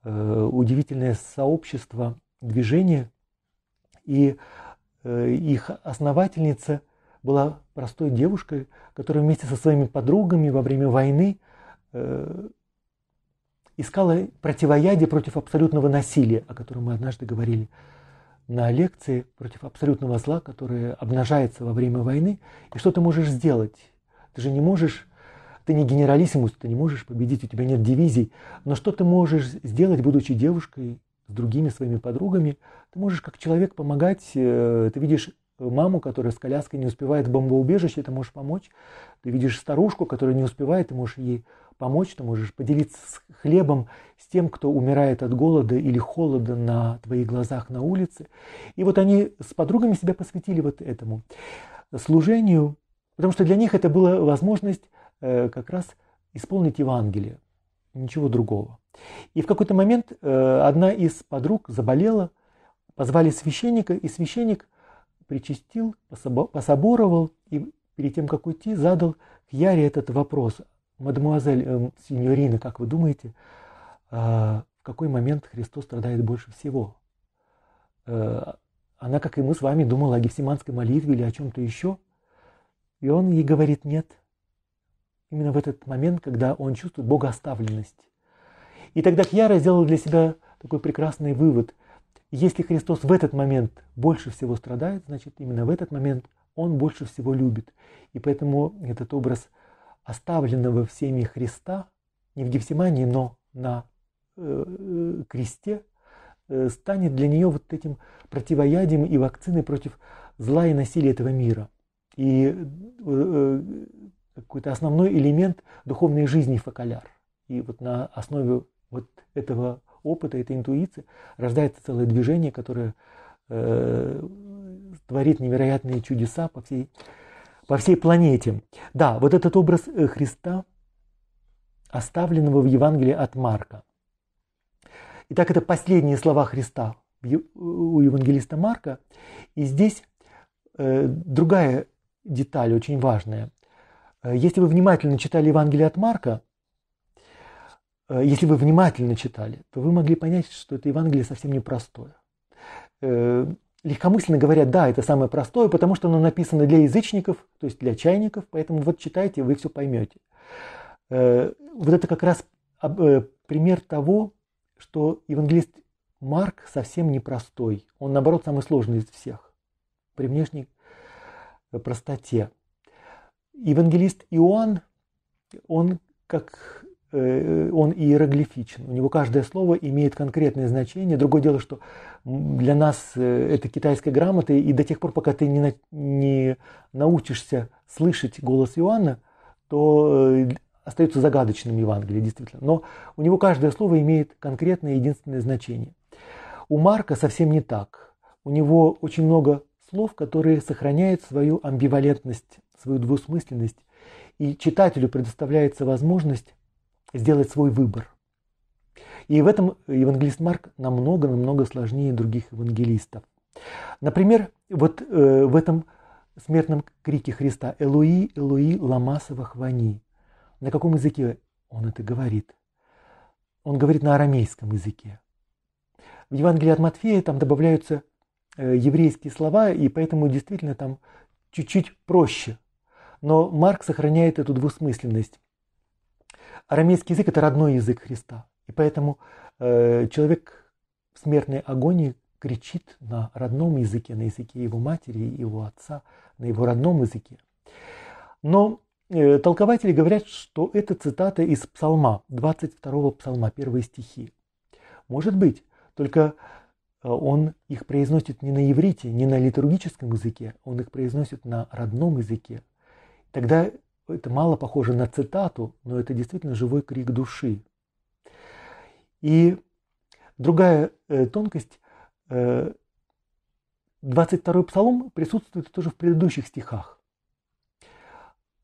Э, удивительное сообщество, движение. И их основательница была простой девушкой, которая вместе со своими подругами во время войны искала противоядие против абсолютного насилия, о котором мы однажды говорили. на лекции против абсолютного зла, которое обнажается во время войны. И что ты можешь сделать? Ты же не можешь, ты не генералиссимус, ты не можешь победить, у тебя нет дивизий. Но что ты можешь сделать, будучи девушкой, с другими своими подругами? Ты можешь как человек помогать, э, ты видишь маму, которая с коляской не успевает в бомбоубежище, ты можешь помочь. Ты видишь старушку, которая не успевает, ты можешь ей помочь, ты можешь поделиться с хлебом с тем, кто умирает от голода или холода на твоих глазах на улице. И вот они с подругами себя посвятили вот этому служению, потому что для них это была возможность как раз исполнить Евангелие, ничего другого. И в какой-то момент э, одна из подруг заболела, позвали священника, и священник причастил, пособоровал и перед тем, как уйти, задал к Яре этот вопрос. Мадемуазель, э, синьорина, как вы думаете, э, в какой момент Христос страдает больше всего? Э, она, как и мы с вами, думала о Гефсиманской молитве или о чем-то еще. И он ей говорит нет. Именно в этот момент, когда он чувствует богооставленность. И тогда Кьяра сделала для себя такой прекрасный вывод. Если Христос в этот момент больше всего страдает, значит именно в этот момент Он больше всего любит. И поэтому этот образ – оставленного всеми Христа, не в Гефсимании, но на э, э, кресте, э, станет для нее вот этим противоядием и вакциной против зла и насилия этого мира. И какой-то основной элемент духовной жизни фокаляр. И вот на основе вот этого опыта, этой интуиции рождается целое движение, которое э, творит невероятные чудеса по всей по всей планете. Да, вот этот образ э, Христа, оставленного в Евангелии от Марка. Итак, это последние слова Христа у евангелиста Марка. И здесь э, другая деталь очень важная. Э, если вы внимательно читали Евангелие от Марка, э, если вы внимательно читали, то вы могли понять, что это Евангелие совсем непростое легкомысленно говорят, да, это самое простое, потому что оно написано для язычников, то есть для чайников, поэтому вот читайте, вы все поймете. Э, вот это как раз э, пример того, что евангелист Марк совсем непростой. Он, наоборот, самый сложный из всех при внешней э, простоте. Евангелист Иоанн, он как Э, он иероглифичен. У него каждое слово имеет конкретное значение. Другое дело, что для нас э, это китайская грамота, и до тех пор, пока ты не, не научишься слышать голос Иоанна, то э, остается загадочным Евангелие, действительно. Но у него каждое слово имеет конкретное единственное значение. У Марка совсем не так. У него очень много слов, которые сохраняют свою амбивалентность, свою двусмысленность, и читателю предоставляется возможность сделать свой выбор. И в этом евангелист Марк намного-намного сложнее других евангелистов. Например, вот э, в этом смертном крике Христа «Элуи, Элуи, ламасова хвани». На каком языке он это говорит? Он говорит на арамейском языке. В Евангелии от Матфея там добавляются э, еврейские слова, и поэтому действительно там чуть-чуть проще. Но Марк сохраняет эту двусмысленность. Арамейский язык – это родной язык Христа. И поэтому э, человек в смертной агонии кричит на родном языке, на языке его матери, его отца, на его родном языке. Но э, толкователи говорят, что это цитата из псалма, 22-го псалма, первые стихи. Может быть, только э, он их произносит не на иврите, не на литургическом языке, он их произносит на родном языке. Тогда это мало похоже на цитату, но это действительно живой крик души. И другая э, тонкость, э, 22-й псалом присутствует тоже в предыдущих стихах.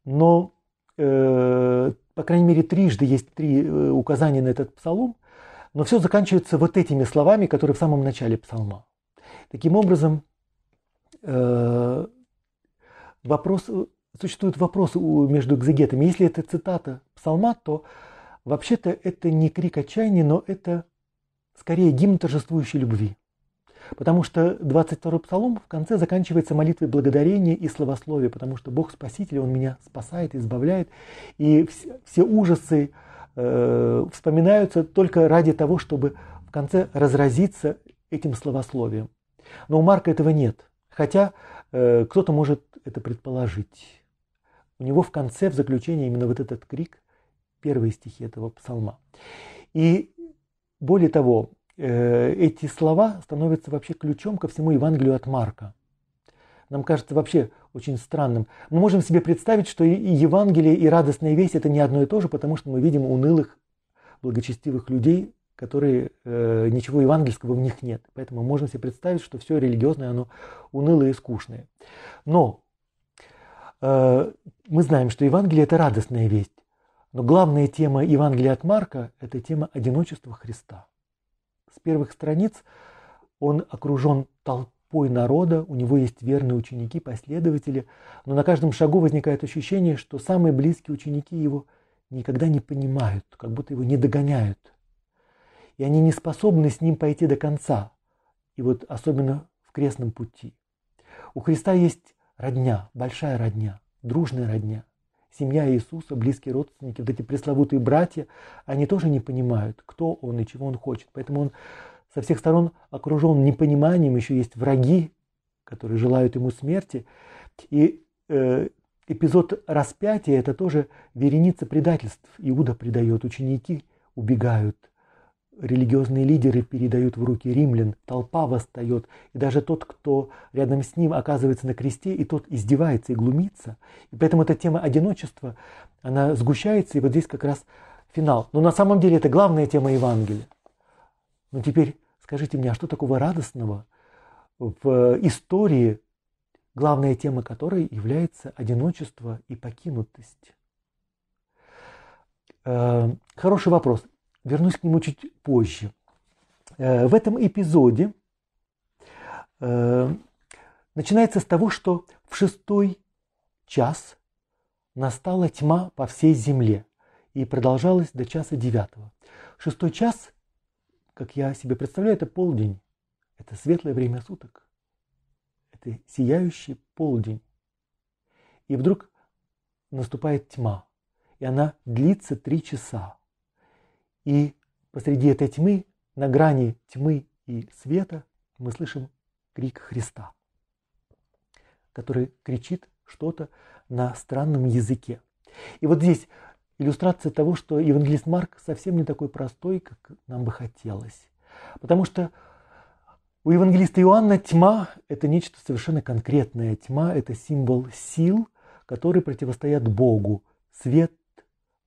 Но, э, по крайней мере, трижды есть три э, указания на этот псалом, но все заканчивается вот этими словами, которые в самом начале псалма. Таким образом, э, вопрос существует вопрос между экзегетами. Если это цитата псалма, то вообще-то это не крик отчаяния, но это скорее гимн торжествующей любви. Потому что 22-й псалом в конце заканчивается молитвой благодарения и славословия, потому что Бог Спаситель, Он меня спасает, избавляет. И все, ужасы э, вспоминаются только ради того, чтобы в конце разразиться этим славословием. Но у Марка этого нет. Хотя э, кто-то может это предположить. У него в конце, в заключении именно вот этот крик, первые стихи этого псалма. И более того, э, эти слова становятся вообще ключом ко всему Евангелию от Марка. Нам кажется вообще очень странным. Мы можем себе представить, что и Евангелие, и радостная весть – это не одно и то же, потому что мы видим унылых, благочестивых людей, которые э, ничего евангельского в них нет. Поэтому мы можем себе представить, что все религиозное, оно унылое и скучное. Но мы знаем, что Евангелие – это радостная весть. Но главная тема Евангелия от Марка – это тема одиночества Христа. С первых страниц он окружен толпой народа, у него есть верные ученики, последователи, но на каждом шагу возникает ощущение, что самые близкие ученики его никогда не понимают, как будто его не догоняют. И они не способны с ним пойти до конца. И вот особенно в крестном пути. У Христа есть родня, большая родня, дружная родня. Семья Иисуса, близкие родственники, вот эти пресловутые братья, они тоже не понимают, кто он и чего он хочет. Поэтому он со всех сторон окружен непониманием, еще есть враги, которые желают ему смерти. И э, эпизод распятия – это тоже вереница предательств. Иуда предает, ученики убегают, религиозные лидеры передают в руки римлян, толпа восстает, и даже тот, кто рядом с ним оказывается на кресте, и тот издевается и глумится. И поэтому эта тема одиночества, она сгущается, и вот здесь как раз финал. Но на самом деле это главная тема Евангелия. Но теперь Скажите мне, а что такого радостного в истории, главная тема которой является одиночество и покинутость? Э, хороший вопрос. Вернусь к нему чуть позже. Э, в этом эпизоде э, начинается с того, что в шестой час настала тьма по всей земле и продолжалась до часа девятого. Шестой час как я себе представляю, это полдень. Это светлое время суток. Это сияющий полдень. И вдруг наступает тьма. И она длится три часа. И посреди этой тьмы, на грани тьмы и света, мы слышим крик Христа, который кричит что-то на странном языке. И вот здесь иллюстрация того, что евангелист Марк совсем не такой простой, как нам бы хотелось. Потому что у евангелиста Иоанна тьма – это нечто совершенно конкретное. Тьма – это символ сил, которые противостоят Богу. Свет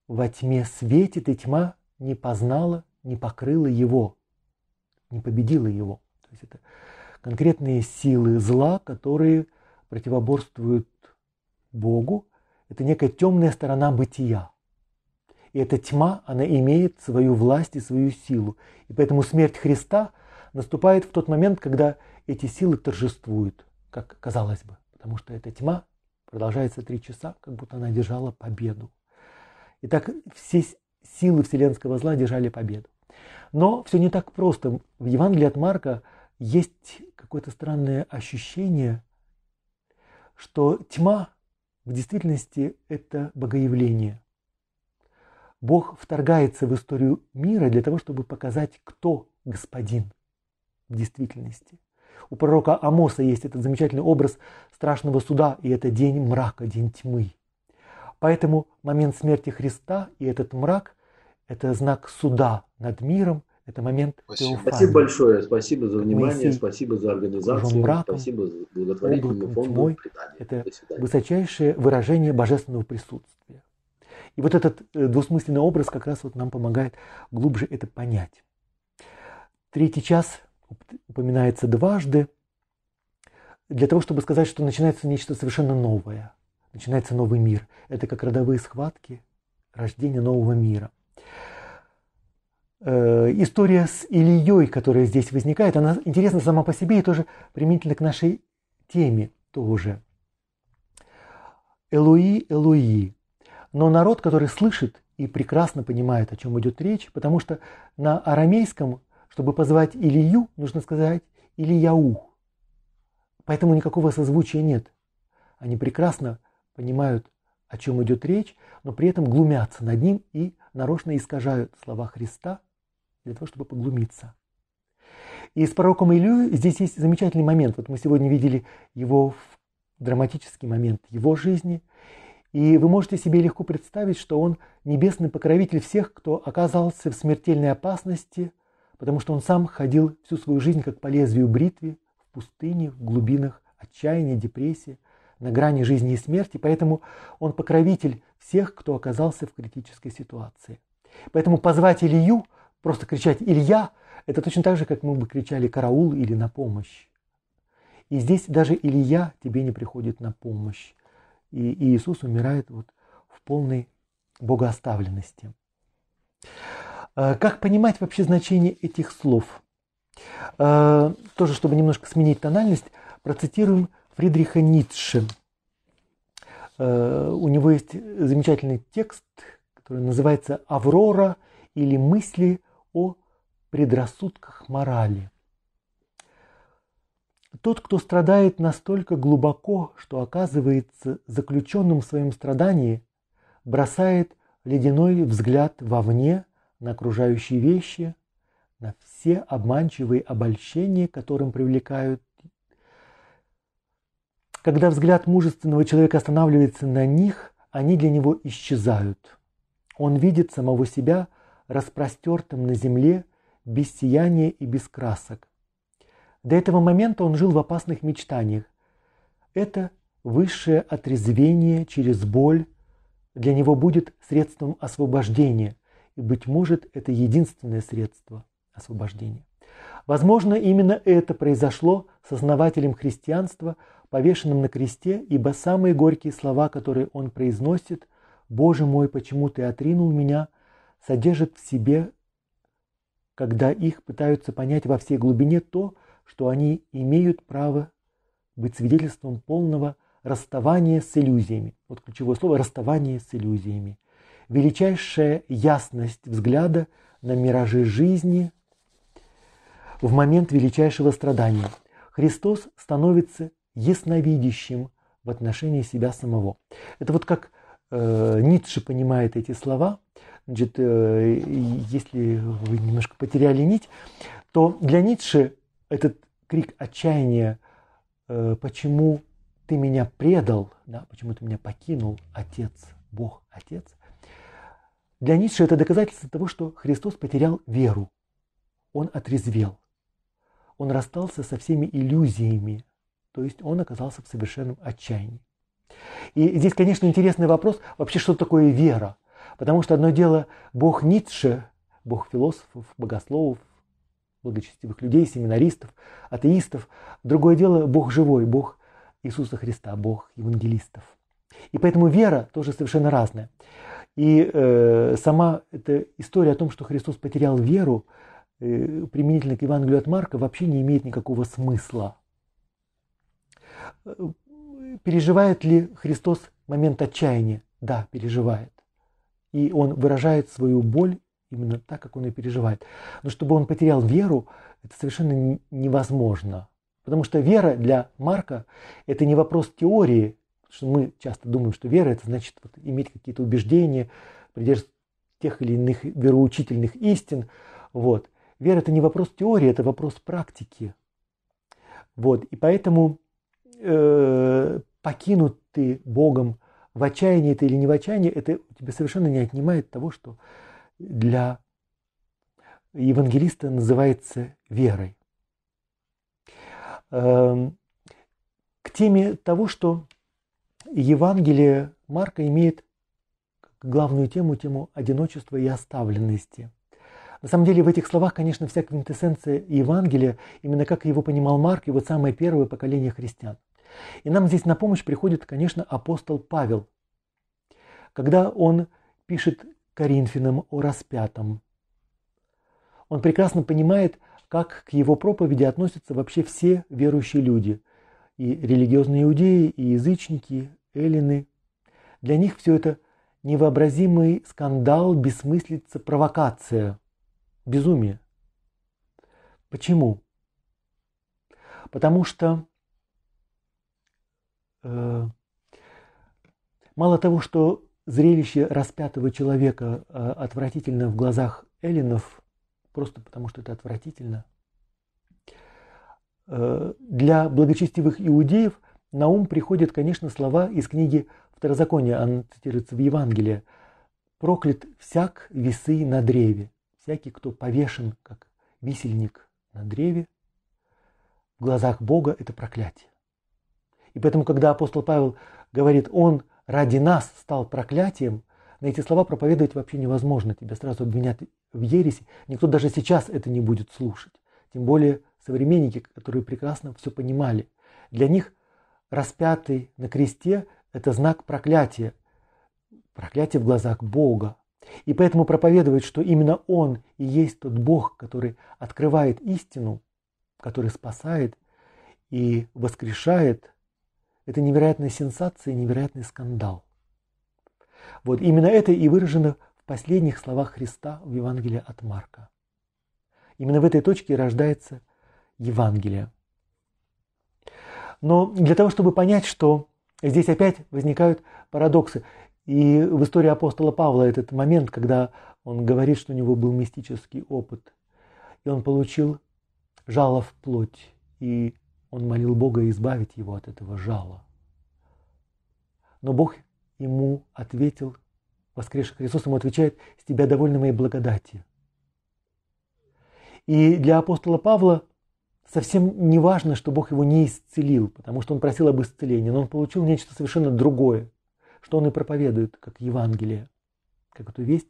во тьме светит, и тьма не познала, не покрыла его, не победила его. То есть это конкретные силы зла, которые противоборствуют Богу. Это некая темная сторона бытия. И эта тьма, она имеет свою власть и свою силу. И поэтому смерть Христа наступает в тот момент, когда эти силы торжествуют, как казалось бы. Потому что эта тьма продолжается три часа, как будто она держала победу. И так все силы вселенского зла держали победу. Но все не так просто. В Евангелии от Марка есть какое-то странное ощущение, что тьма в действительности это богоявление – Бог вторгается в историю мира для того, чтобы показать, кто господин в действительности. У пророка Амоса есть этот замечательный образ страшного суда, и это день мрака, день тьмы. Поэтому момент смерти Христа и этот мрак – это знак суда над миром, это момент Спасибо. спасибо большое, спасибо за внимание, Моисей, спасибо за организацию, мраком, спасибо за благотворительному фонду тьмой. Это высочайшее выражение божественного присутствия. И вот этот э, двусмысленный образ как раз вот нам помогает глубже это понять. Третий час упоминается дважды для того, чтобы сказать, что начинается нечто совершенно новое. Начинается новый мир. Это как родовые схватки, рождение нового мира. Э, история с Ильей, которая здесь возникает, она интересна сама по себе и тоже применительно к нашей теме тоже. Элуи, Элуи, но народ, который слышит и прекрасно понимает, о чем идет речь, потому что на арамейском, чтобы позвать Илью, нужно сказать Ильяу. Поэтому никакого созвучия нет. Они прекрасно понимают, о чем идет речь, но при этом глумятся над ним и нарочно искажают слова Христа для того, чтобы поглумиться. И с пророком Илью здесь есть замечательный момент. Вот мы сегодня видели его драматический момент его жизни. И вы можете себе легко представить, что он небесный покровитель всех, кто оказался в смертельной опасности, потому что он сам ходил всю свою жизнь как по лезвию бритвы в пустыне, в глубинах отчаяния, депрессии, на грани жизни и смерти. Поэтому он покровитель всех, кто оказался в критической ситуации. Поэтому позвать Илью, просто кричать «Илья», это точно так же, как мы бы кричали «караул» или «на помощь». И здесь даже Илья тебе не приходит на помощь. И Иисус умирает вот в полной богооставленности. А, как понимать вообще значение этих слов? А, тоже, чтобы немножко сменить тональность, процитируем Фридриха Ницше. А, у него есть замечательный текст, который называется «Аврора» или «Мысли о предрассудках морали». Тот, кто страдает настолько глубоко, что оказывается заключенным в своем страдании, бросает ледяной взгляд вовне на окружающие вещи, на все обманчивые обольщения, которым привлекают. Когда взгляд мужественного человека останавливается на них, они для него исчезают. Он видит самого себя распростертым на земле, без сияния и без красок. До этого момента он жил в опасных мечтаниях. Это высшее отрезвение через боль для него будет средством освобождения, и, быть может, это единственное средство освобождения. Возможно, именно это произошло с основателем христианства, повешенным на кресте, ибо самые горькие слова, которые он произносит, «Боже мой, почему ты отринул меня», содержат в себе, когда их пытаются понять во всей глубине то, что они имеют право быть свидетельством полного расставания с иллюзиями. Вот ключевое слово – расставание с иллюзиями. Величайшая ясность взгляда на миражи жизни в момент величайшего страдания. Христос становится ясновидящим в отношении себя самого. Это вот как э, Ницше понимает эти слова. Значит, э, если вы немножко потеряли нить, то для Ницше этот крик отчаяния, э, почему ты меня предал, да, почему ты меня покинул, Отец, Бог, Отец, для Ницше это доказательство того, что Христос потерял веру. Он отрезвел. Он расстался со всеми иллюзиями, то есть он оказался в совершенном отчаянии. И здесь, конечно, интересный вопрос, вообще, что такое вера. Потому что одно дело Бог Ницше, Бог философов, богословов, благочестивых людей, семинаристов, атеистов. Другое дело Бог живой, Бог Иисуса Христа, Бог евангелистов. И поэтому вера тоже совершенно разная. И э, сама эта история о том, что Христос потерял веру, э, применительно к Евангелию от Марка, вообще не имеет никакого смысла. Переживает ли Христос момент отчаяния? Да, переживает. И он выражает свою боль именно так, как он и переживает. Но чтобы он потерял веру, это совершенно невозможно. Потому что вера для Марка – это не вопрос теории, что мы часто думаем, что вера – это значит вот, иметь какие-то убеждения, придерживаться тех или иных вероучительных истин. Вот. Вера – это не вопрос теории, это вопрос практики. Вот. И поэтому э, покинут ты Богом в отчаянии ты или не в отчаянии, это тебе совершенно не отнимает того, что для евангелиста называется верой. Эм, к теме того, что Евангелие Марка имеет главную тему, тему одиночества и оставленности. На самом деле в этих словах, конечно, вся квинтэссенция Евангелия, именно как его понимал Марк, и вот самое первое поколение христиан. И нам здесь на помощь приходит, конечно, апостол Павел, когда он пишет Коринфянам о распятом. Он прекрасно понимает, как к его проповеди относятся вообще все верующие люди. И религиозные иудеи, и язычники, эллины. Для них все это невообразимый скандал, бессмыслица, провокация, безумие. Почему? Потому что мало того, что зрелище распятого человека э, отвратительно в глазах эллинов, просто потому что это отвратительно. э, для благочестивых иудеев на ум приходят, конечно, слова из книги Второзакония, она цитируется в Евангелии. «Проклят всяк весы на древе, всякий, кто повешен, как висельник на древе, в глазах Бога это проклятие. И поэтому, когда апостол Павел говорит, он ради нас стал проклятием, на эти слова проповедовать вообще невозможно. Тебя сразу обвинят в ереси. Никто даже сейчас это не будет слушать. Тем более современники, которые прекрасно все понимали. Для них распятый на кресте – это знак проклятия. Проклятие в глазах Бога. И поэтому проповедовать, что именно Он и есть тот Бог, который открывает истину, который спасает и воскрешает, это невероятная сенсация невероятный скандал. Вот именно это и выражено в последних словах Христа в Евангелии от Марка. Именно в этой точке рождается Евангелие. Но для того, чтобы понять, что здесь опять возникают парадоксы, и в истории апостола Павла этот момент, когда он говорит, что у него был мистический опыт, и он получил жало в плоть, и он молил Бога избавить его от этого жала. Но Бог ему ответил, воскресший Христос ему отвечает, «С тебя довольны моей благодати». И для апостола Павла совсем не важно, что Бог его не исцелил, потому что он просил об исцелении, но он получил нечто совершенно другое, что он и проповедует, как Евангелие, как эту весть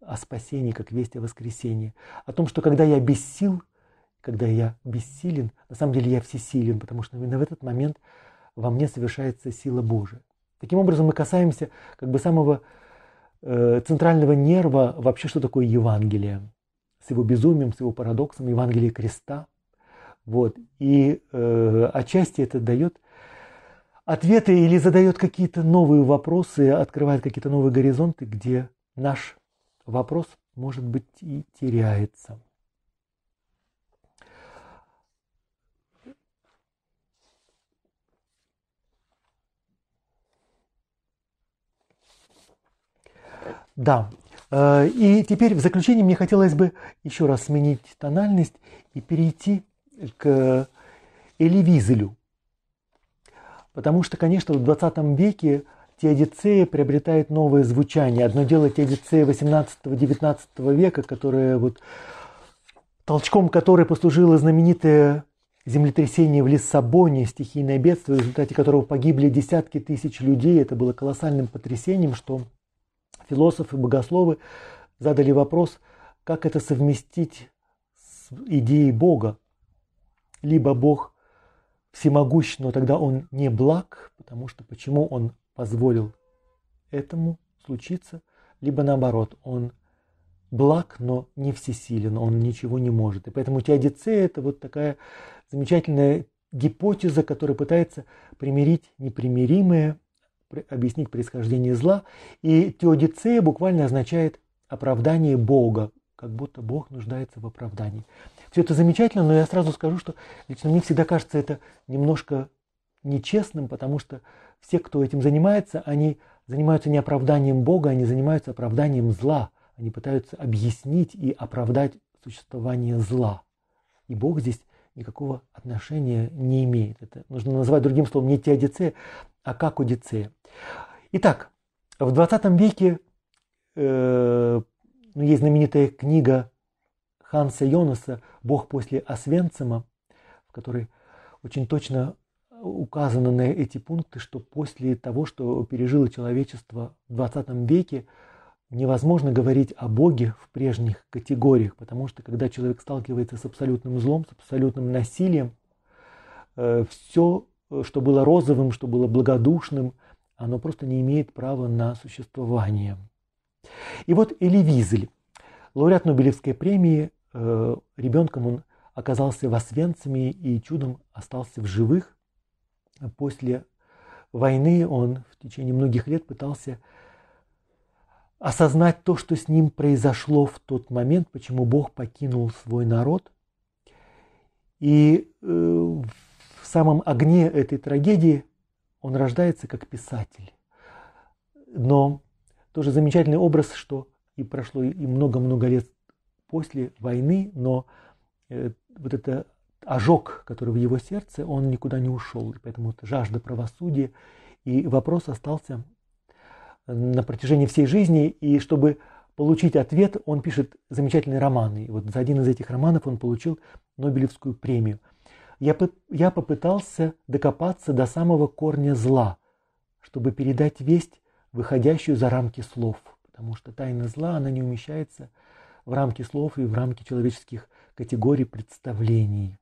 о спасении, как весть о воскресении. О том, что когда я без сил, когда я бессилен, на самом деле я всесилен, потому что именно в этот момент во мне совершается сила Божия. Таким образом, мы касаемся как бы самого э, центрального нерва вообще, что такое Евангелие, с его безумием, с его парадоксом, Евангелие креста. Вот. И э, отчасти это дает ответы или задает какие-то новые вопросы, открывает какие-то новые горизонты, где наш вопрос, может быть, и теряется. Да. Э, и теперь в заключение мне хотелось бы еще раз сменить тональность и перейти к Элевизелю. Потому что, конечно, в 20 веке теодицея приобретает новое звучание. Одно дело теодицея 18-19 века, которая вот толчком которой послужило знаменитое землетрясение в Лиссабоне, стихийное бедствие, в результате которого погибли десятки тысяч людей. Это было колоссальным потрясением, что философы, богословы задали вопрос, как это совместить с идеей Бога. Либо Бог всемогущ, но тогда Он не благ, потому что почему Он позволил этому случиться, либо наоборот, Он благ, но не всесилен, Он ничего не может. И поэтому теодицея – это вот такая замечательная гипотеза, которая пытается примирить непримиримое объяснить происхождение зла. И теодицея буквально означает оправдание Бога, как будто Бог нуждается в оправдании. Все это замечательно, но я сразу скажу, что лично мне всегда кажется это немножко нечестным, потому что все, кто этим занимается, они занимаются не оправданием Бога, они занимаются оправданием зла. Они пытаются объяснить и оправдать существование зла. И Бог здесь никакого отношения не имеет. Это нужно назвать другим словом не теодицея, а как Одиссея. Итак, в 20 веке э, ну, есть знаменитая книга Ханса Йонаса «Бог после Освенцима», в которой очень точно указано на эти пункты, что после того, что пережило человечество в 20 веке, невозможно говорить о Боге в прежних категориях, потому что когда человек сталкивается с абсолютным злом, с абсолютным насилием, э, все что было розовым, что было благодушным, оно просто не имеет права на существование. И вот Эли Визель, лауреат Нобелевской премии, э, ребенком он оказался в Освенциме и чудом остался в живых. После войны он в течение многих лет пытался осознать то, что с ним произошло в тот момент, почему Бог покинул свой народ. И э, самом огне этой трагедии он рождается как писатель. Но тоже замечательный образ, что и прошло и много-много лет после войны, но э, вот эта ожог, который в его сердце, он никуда не ушел. И поэтому это жажда правосудия. И вопрос остался на протяжении всей жизни. И чтобы получить ответ, он пишет замечательные романы. И вот за один из этих романов он получил Нобелевскую премию. Я, я попытался докопаться до самого корня зла, чтобы передать весть, выходящую за рамки слов. Потому что тайна зла, она не умещается в рамки слов и в рамки человеческих категорий представлений.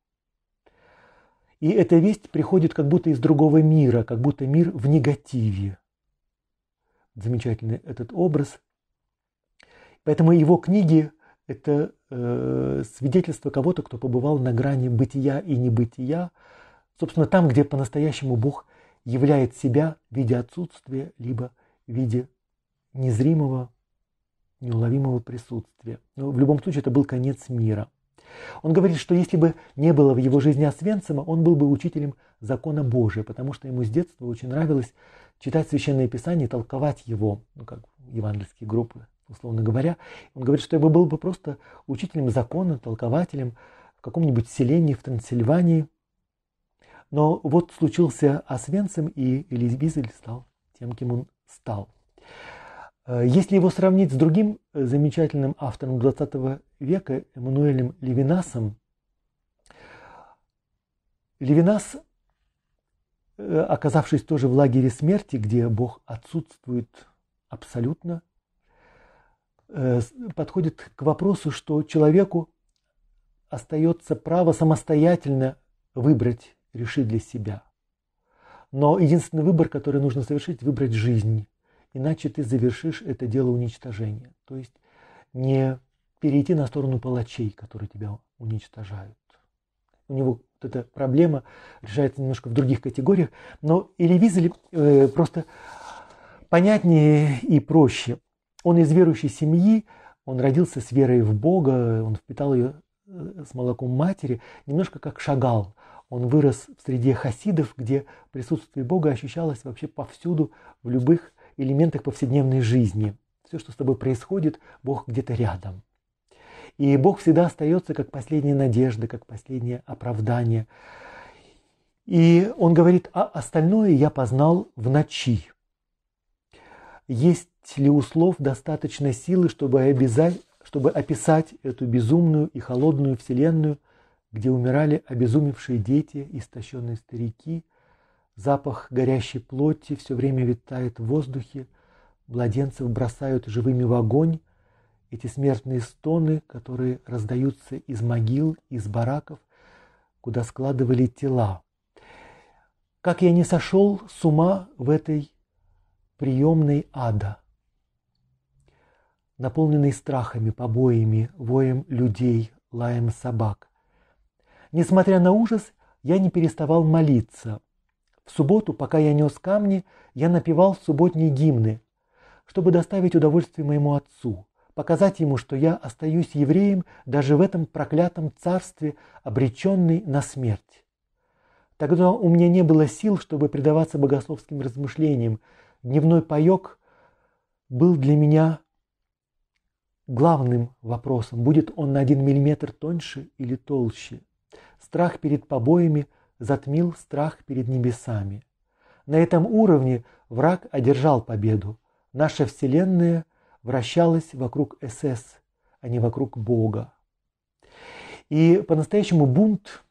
И эта весть приходит как будто из другого мира, как будто мир в негативе. Замечательный этот образ. Поэтому его книги – это э, свидетельство кого-то, кто побывал на грани бытия и небытия, собственно, там, где по-настоящему Бог являет себя в виде отсутствия, либо в виде незримого, неуловимого присутствия. Но в любом случае это был конец мира – он говорит, что если бы не было в его жизни Освенцима, он был бы учителем закона Божия, потому что ему с детства очень нравилось читать Священное Писание толковать его, ну как евангельские группы, условно говоря. Он говорит, что я бы был бы просто учителем закона, толкователем в каком-нибудь селении в Трансильвании. Но вот случился Освенцим, и Элизбизель стал тем, кем он стал. Э, если его сравнить с другим э, замечательным автором 20 века, Эммануэлем Левинасом, Левинас, э, оказавшись тоже в лагере смерти, где Бог отсутствует абсолютно, подходит к вопросу, что человеку остается право самостоятельно выбрать, решить для себя. Но единственный выбор, который нужно совершить, выбрать жизнь иначе ты завершишь это дело уничтожения. То есть не перейти на сторону палачей, которые тебя уничтожают. У него вот эта проблема решается немножко в других категориях, но Элевизель э, просто понятнее и проще. Он из верующей семьи, он родился с верой в Бога, он впитал ее э, с молоком матери, немножко как шагал. Он вырос в среде хасидов, где присутствие Бога ощущалось вообще повсюду, в любых элементах повседневной жизни. Все, что с тобой происходит, Бог где-то рядом. И Бог всегда остается как последняя надежда, как последнее оправдание. И он говорит, а остальное я познал в ночи. Есть ли у слов достаточно силы, чтобы, обязать, чтобы описать эту безумную и холодную вселенную, где умирали обезумевшие дети, истощенные старики – Запах горящей плоти все время витает в воздухе, младенцев бросают живыми в огонь. Эти смертные стоны, которые раздаются из могил, из бараков, куда складывали тела. Как я не сошел с ума в этой приемной ада, наполненной страхами, побоями, воем людей, лаем собак. Несмотря на ужас, я не переставал молиться – в субботу, пока я нес камни, я напевал субботние гимны, чтобы доставить удовольствие моему отцу, показать ему, что я остаюсь евреем даже в этом проклятом царстве, обреченный на смерть. Тогда у меня не было сил, чтобы предаваться богословским размышлениям. Дневной паек был для меня главным вопросом, будет он на один миллиметр тоньше или толще. Страх перед побоями – затмил страх перед небесами. На этом уровне враг одержал победу. Наша Вселенная вращалась вокруг СС, а не вокруг Бога. И по-настоящему бунт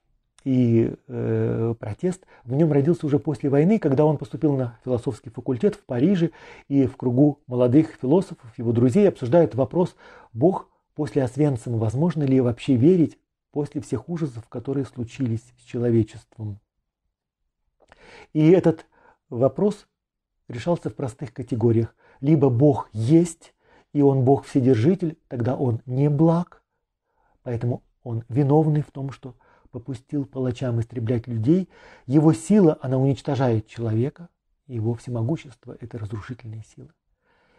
и э, протест в нем родился уже после войны, когда он поступил на философский факультет в Париже, и в кругу молодых философов, его друзей, обсуждают вопрос, Бог после Освенцима, возможно ли вообще верить после всех ужасов, которые случились с человечеством. И этот вопрос решался в простых категориях. Либо Бог есть, и Он Бог Вседержитель, тогда Он не благ, поэтому Он виновный в том, что попустил палачам истреблять людей. Его сила, она уничтожает человека, его всемогущество – это разрушительная сила.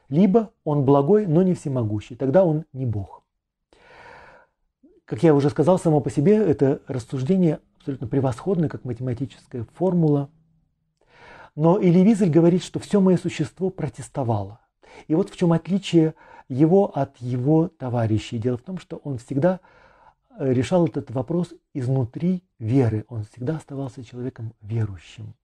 Либо он благой, но не всемогущий, тогда он не Бог. Как я уже сказал, само по себе это рассуждение абсолютно превосходное, как математическая формула. Но Элевизель говорит, что все мое существо протестовало. И вот в чем отличие его от его товарищей. Дело в том, что он всегда решал этот вопрос изнутри веры. Он всегда оставался человеком верующим.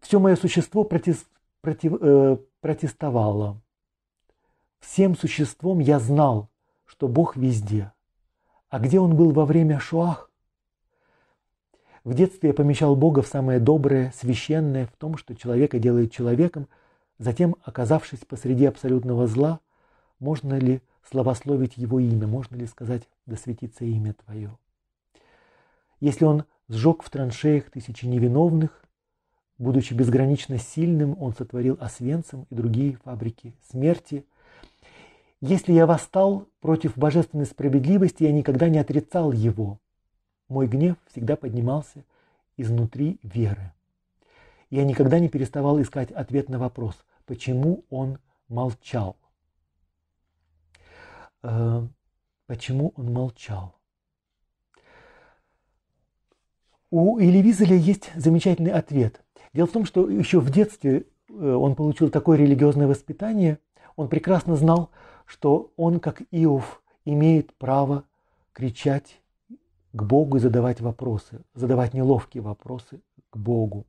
Все мое существо против, против, э, протестовало. Всем существом я знал, что Бог везде. А где Он был во время Шуах? В детстве я помещал Бога в самое доброе, священное, в том, что человека делает человеком, затем, оказавшись посреди абсолютного зла, можно ли славословить Его имя, можно ли сказать «да светится имя Твое». Если Он сжег в траншеях тысячи невиновных, будучи безгранично сильным, Он сотворил Освенцим и другие фабрики смерти. Если я восстал против божественной справедливости, я никогда не отрицал Его – мой гнев всегда поднимался изнутри веры. Я никогда не переставал искать ответ на вопрос, почему он молчал. Э, почему он молчал? У Эли Визеля есть замечательный ответ. Дело в том, что еще в детстве э, он получил такое религиозное воспитание, он прекрасно знал, что он, как Иов, имеет право кричать к Богу и задавать вопросы, задавать неловкие вопросы к Богу.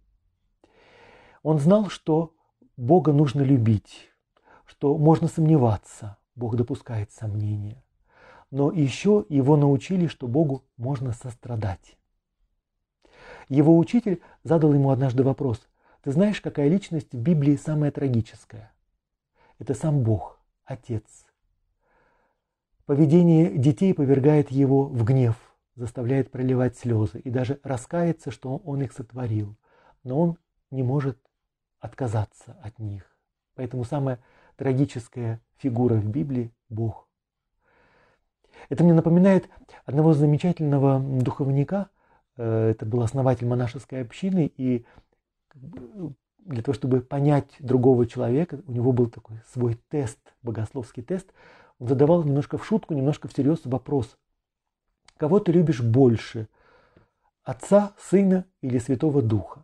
Он знал, что Бога нужно любить, что можно сомневаться, Бог допускает сомнения. Но еще его научили, что Богу можно сострадать. Его учитель задал ему однажды вопрос. Ты знаешь, какая личность в Библии самая трагическая? Это сам Бог, Отец. Поведение детей повергает его в гнев, заставляет проливать слезы и даже раскаяться, что он их сотворил. Но он не может отказаться от них. Поэтому самая трагическая фигура в Библии – Бог. Это мне напоминает одного замечательного духовника. Э, это был основатель монашеской общины, и для того, чтобы понять другого человека, у него был такой свой тест, богословский тест. Он задавал немножко в шутку, немножко всерьез вопрос – Кого ты любишь больше? Отца, Сына или Святого Духа?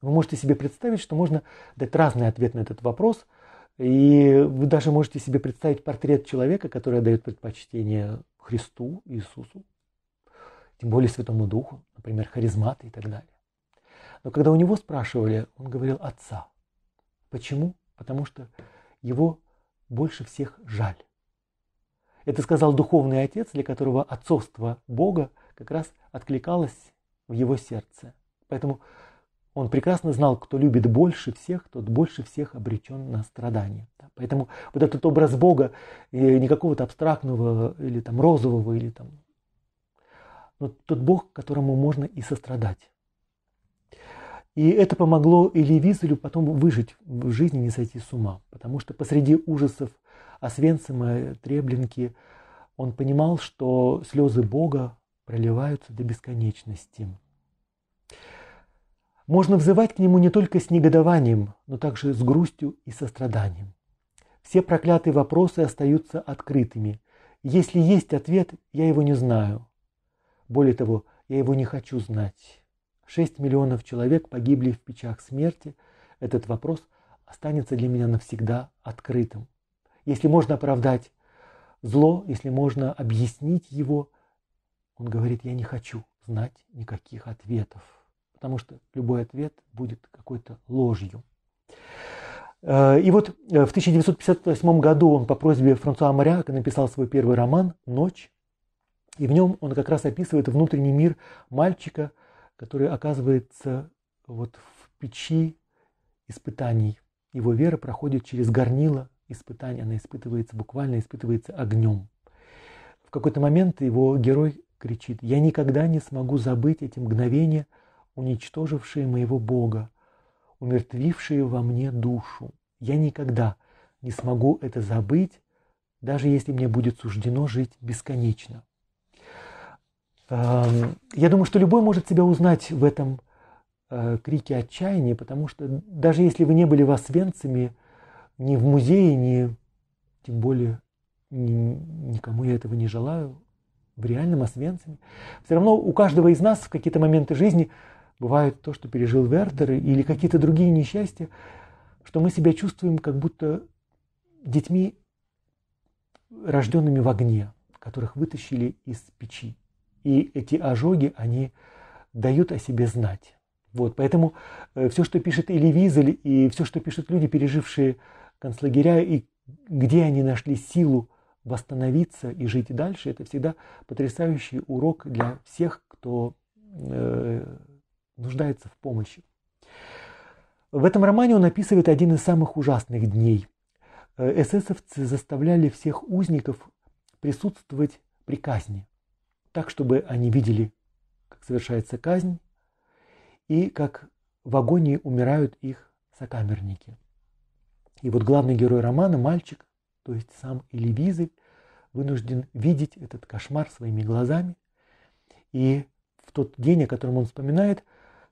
Вы можете себе представить, что можно дать разный ответ на этот вопрос, и вы даже можете себе представить портрет человека, который отдает предпочтение Христу, Иисусу, тем более Святому Духу, например, харизматы и так далее. Но когда у него спрашивали, он говорил Отца. Почему? Потому что его больше всех жаль. Это сказал духовный отец, для которого отцовство Бога как раз откликалось в его сердце. Поэтому он прекрасно знал, кто любит больше всех, тот больше всех обречен на страдания. Поэтому вот этот образ Бога, не какого-то абстрактного или там розового, или там, но тот Бог, которому можно и сострадать. И это помогло Эли Визелю потом выжить в жизни, не сойти с ума. Потому что посреди ужасов Освенцима, Треблинки, он понимал, что слезы Бога проливаются до бесконечности. Можно взывать к Нему не только с негодованием, но также с грустью и состраданием. Все проклятые вопросы остаются открытыми. Если есть ответ, я его не знаю. Более того, я его не хочу знать. Шесть миллионов человек погибли в печах смерти. Этот вопрос останется для меня навсегда открытым. Если можно оправдать зло, если можно объяснить его, он говорит, я не хочу знать никаких ответов, потому что любой ответ будет какой-то ложью. Э, и вот э, в 1958 году он по просьбе Франсуа Моряка написал свой первый роман «Ночь», и в нем он как раз описывает внутренний мир мальчика, который оказывается вот в печи испытаний. Его вера проходит через горнило испытание, она испытывается, буквально испытывается огнем. В какой-то момент его герой кричит, «Я никогда не смогу забыть эти мгновения, уничтожившие моего Бога, умертвившие во мне душу. Я никогда не смогу это забыть, даже если мне будет суждено жить бесконечно». Я думаю, что любой может себя узнать в этом э, крике отчаяния, потому что даже если вы не были восвенцами, ни в музее, ни тем более ни, никому я этого не желаю, в реальном Освенциме. Все равно у каждого из нас в какие-то моменты жизни бывает то, что пережил Вертер или какие-то другие несчастья, что мы себя чувствуем как будто детьми рожденными в огне, которых вытащили из печи. И эти ожоги, они дают о себе знать. Вот, поэтому э, все, что пишет Эли Визель, и все, что пишут люди, пережившие концлагеря, и где они нашли силу восстановиться и жить дальше, это всегда потрясающий урок для всех, кто э, нуждается в помощи. В этом романе он описывает один из самых ужасных дней. Э, эсэсовцы заставляли всех узников присутствовать при казни, так, чтобы они видели, как совершается казнь, и как в агонии умирают их сокамерники. И вот главный герой романа, мальчик, то есть сам Элевизы, вынужден видеть этот кошмар своими глазами. И в тот день, о котором он вспоминает,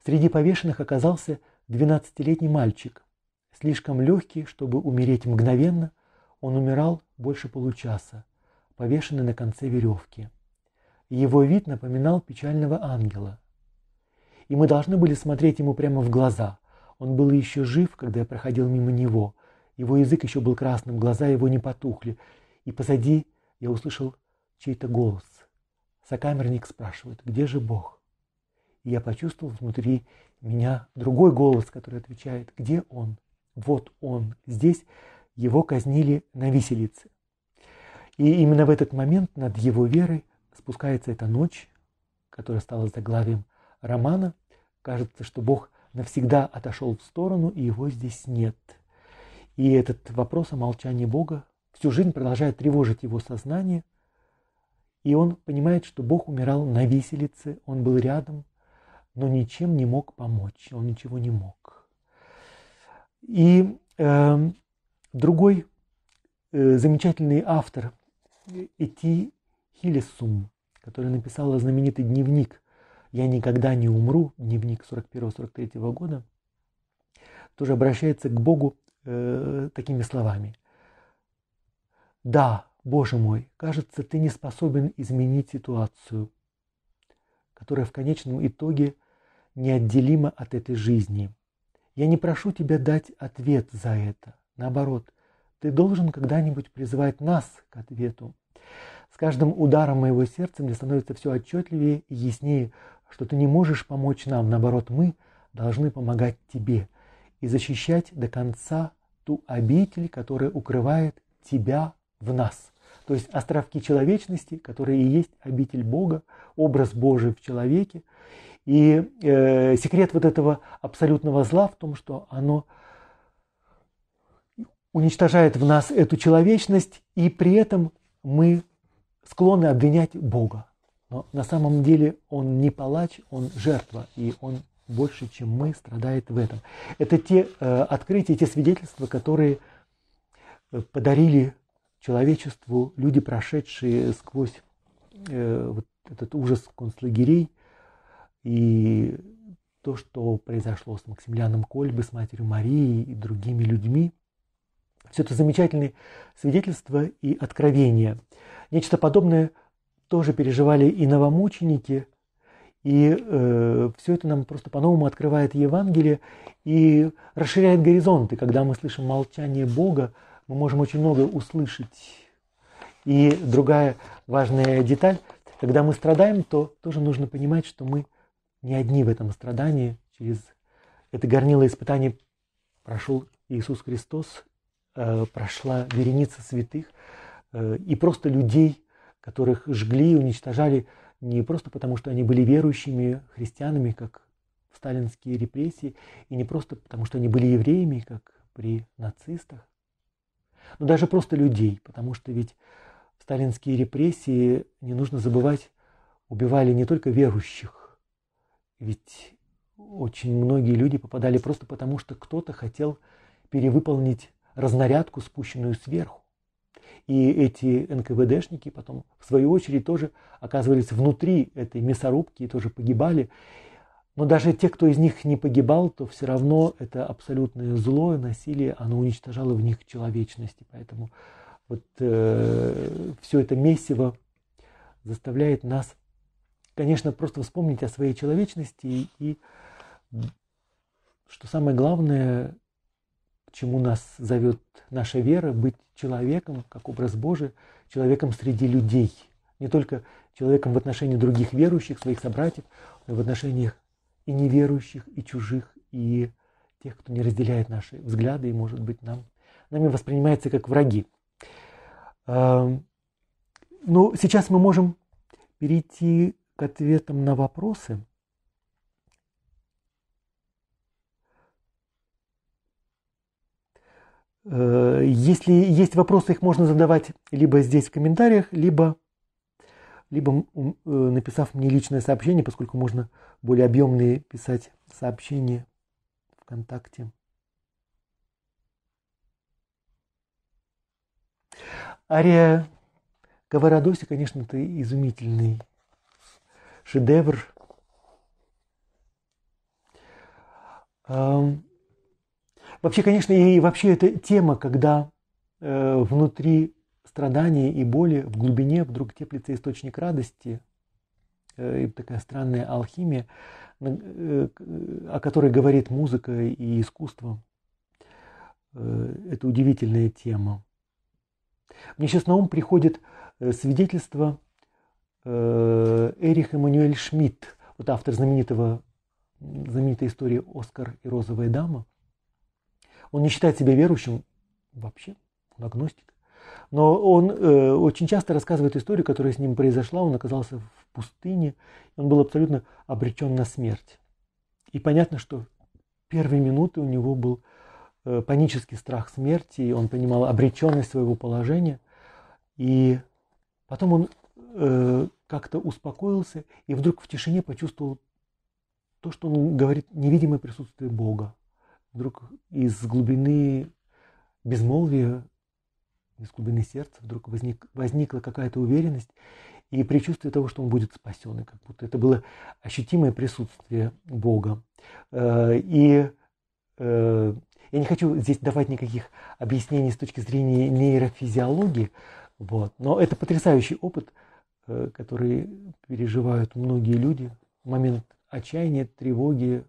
среди повешенных оказался 12-летний мальчик, слишком легкий, чтобы умереть мгновенно, он умирал больше получаса, повешенный на конце веревки. Его вид напоминал печального ангела и мы должны были смотреть ему прямо в глаза. Он был еще жив, когда я проходил мимо него. Его язык еще был красным, глаза его не потухли. И позади я услышал чей-то голос. Сокамерник спрашивает, где же Бог? И я почувствовал внутри меня другой голос, который отвечает, где Он? Вот Он. Здесь его казнили на виселице. И именно в этот момент над его верой спускается эта ночь, которая стала заглавием романа, Кажется, что Бог навсегда отошел в сторону, и его здесь нет. И этот вопрос о молчании Бога всю жизнь продолжает тревожить его сознание. И он понимает, что Бог умирал на виселице, он был рядом, но ничем не мог помочь, он ничего не мог. И э, другой э, замечательный автор Эти Хилесум, который написал знаменитый дневник «Я никогда не умру», дневник 41-43 года, тоже обращается к Богу э, такими словами. «Да, Боже мой, кажется, ты не способен изменить ситуацию, которая в конечном итоге неотделима от этой жизни. Я не прошу тебя дать ответ за это. Наоборот, ты должен когда-нибудь призывать нас к ответу. С каждым ударом моего сердца мне становится все отчетливее и яснее, что ты не можешь помочь нам, наоборот, мы должны помогать тебе и защищать до конца ту обитель, которая укрывает тебя в нас. То есть островки человечности, которые и есть обитель Бога, образ Божий в человеке. И э, секрет вот этого абсолютного зла в том, что оно уничтожает в нас эту человечность, и при этом мы склонны обвинять Бога. Но на самом деле он не палач, он жертва, и он больше, чем мы, страдает в этом. Это те э, открытия, те свидетельства, которые подарили человечеству люди, прошедшие сквозь э, вот этот ужас концлагерей и то, что произошло с Максимилианом Кольбы, с матерью Марией и другими людьми. Все это замечательные свидетельства и откровения. Нечто подобное тоже переживали и новомученики, и э, все это нам просто по-новому открывает Евангелие и расширяет горизонты. Когда мы слышим молчание Бога, мы можем очень много услышать. И другая важная деталь, когда мы страдаем, то тоже нужно понимать, что мы не одни в этом страдании. Через это горнило испытание прошел Иисус Христос, э, прошла вереница святых э, и просто людей, которых жгли и уничтожали не просто потому, что они были верующими христианами, как в сталинские репрессии, и не просто потому, что они были евреями, как при нацистах, но даже просто людей, потому что ведь в сталинские репрессии, не нужно забывать, убивали не только верующих, ведь очень многие люди попадали просто потому, что кто-то хотел перевыполнить разнарядку, спущенную сверху. И эти НКВДшники потом, в свою очередь, тоже оказывались внутри этой мясорубки и тоже погибали. Но даже те, кто из них не погибал, то все равно это абсолютное зло, насилие, оно уничтожало в них человечность. И поэтому вот э, все это месиво заставляет нас, конечно, просто вспомнить о своей человечности и, что самое главное, чему нас зовет наша вера, быть человеком, как образ Божий, человеком среди людей. Не только человеком в отношении других верующих, своих собратьев, но и в отношениях и неверующих, и чужих, и тех, кто не разделяет наши взгляды и, может быть, нам, нами воспринимается как враги. Но сейчас мы можем перейти к ответам на вопросы. Э, если есть вопросы, их можно задавать либо здесь в комментариях, либо, либо э, написав мне личное сообщение, поскольку можно более объемные писать сообщения ВКонтакте. Ария Каварадоси, конечно, это изумительный шедевр. Вообще, конечно, и вообще эта тема, когда э, внутри страдания и боли, в глубине вдруг теплится источник радости, э, и такая странная алхимия, э, о которой говорит музыка и искусство. Это удивительная тема. Мне сейчас на ум приходит свидетельство Эрих Эммануэль Шмидт, вот автор знаменитого, знаменитой истории «Оскар и розовая дама», он не считает себя верующим вообще, он агностик. Но он э, очень часто рассказывает историю, которая с ним произошла. Он оказался в пустыне, он был абсолютно обречен на смерть. И понятно, что первые минуты у него был э, панический страх смерти, он понимал обреченность своего положения. И потом он э, как-то успокоился и вдруг в тишине почувствовал то, что он говорит, невидимое присутствие Бога вдруг из глубины безмолвия, из глубины сердца вдруг возник, возникла какая-то уверенность и предчувствие того, что он будет спасен, и как будто это было ощутимое присутствие Бога. Э, и э, я не хочу здесь давать никаких объяснений с точки зрения нейрофизиологии, вот, но это потрясающий опыт, э, который переживают многие люди момент отчаяния, тревоги,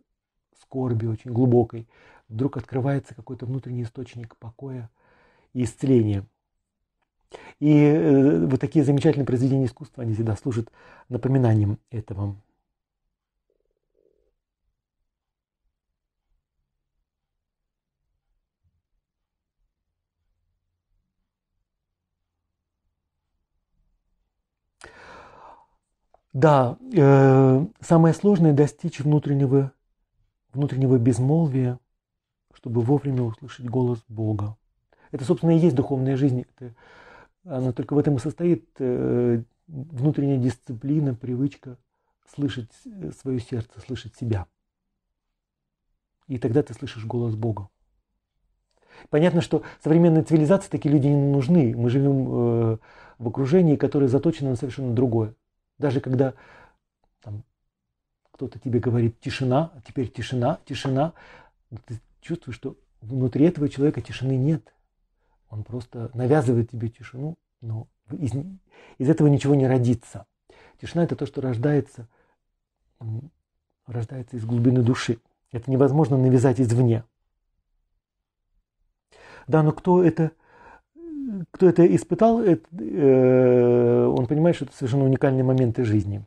скорби очень глубокой вдруг открывается какой-то внутренний источник покоя и исцеления. И э, вот такие замечательные произведения искусства, они всегда служат напоминанием этого. Да, э, самое сложное достичь внутреннего, внутреннего безмолвия, чтобы вовремя услышать голос Бога. Это, собственно, и есть духовная жизнь. Это, она только в этом и состоит. Э, внутренняя дисциплина, привычка слышать э, свое сердце, слышать себя. И тогда ты слышишь голос Бога. Понятно, что современной цивилизации такие люди не нужны. Мы живем э, в окружении, которое заточено на совершенно другое. Даже когда там, кто-то тебе говорит тишина, а теперь тишина, тишина, ты чувствуешь, что внутри этого человека тишины нет. Он просто навязывает тебе тишину, но из, из этого ничего не родится. Тишина – это то, что рождается, рождается из глубины души. Это невозможно навязать извне. Да, но кто это, кто это испытал, это, э, он понимает, что это совершенно уникальные моменты жизни.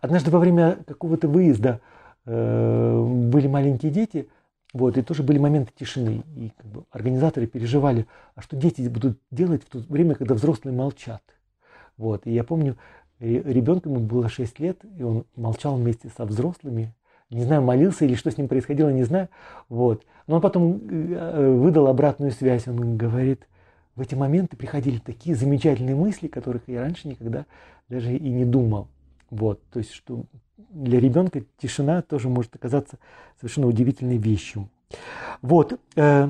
Однажды во время какого-то выезда э, были маленькие дети, вот, и тоже были моменты тишины. И как бы, организаторы переживали, а что дети будут делать в то время, когда взрослые молчат. Вот, и я помню, ребенку ему было 6 лет, и он молчал вместе со взрослыми. Не знаю, молился или что с ним происходило, не знаю. Вот. Но он потом э, выдал обратную связь. Он говорит, в эти моменты приходили такие замечательные мысли, которых я раньше никогда даже и не думал. Вот, то есть, что для ребенка тишина тоже может оказаться совершенно удивительной вещью. Вот, э,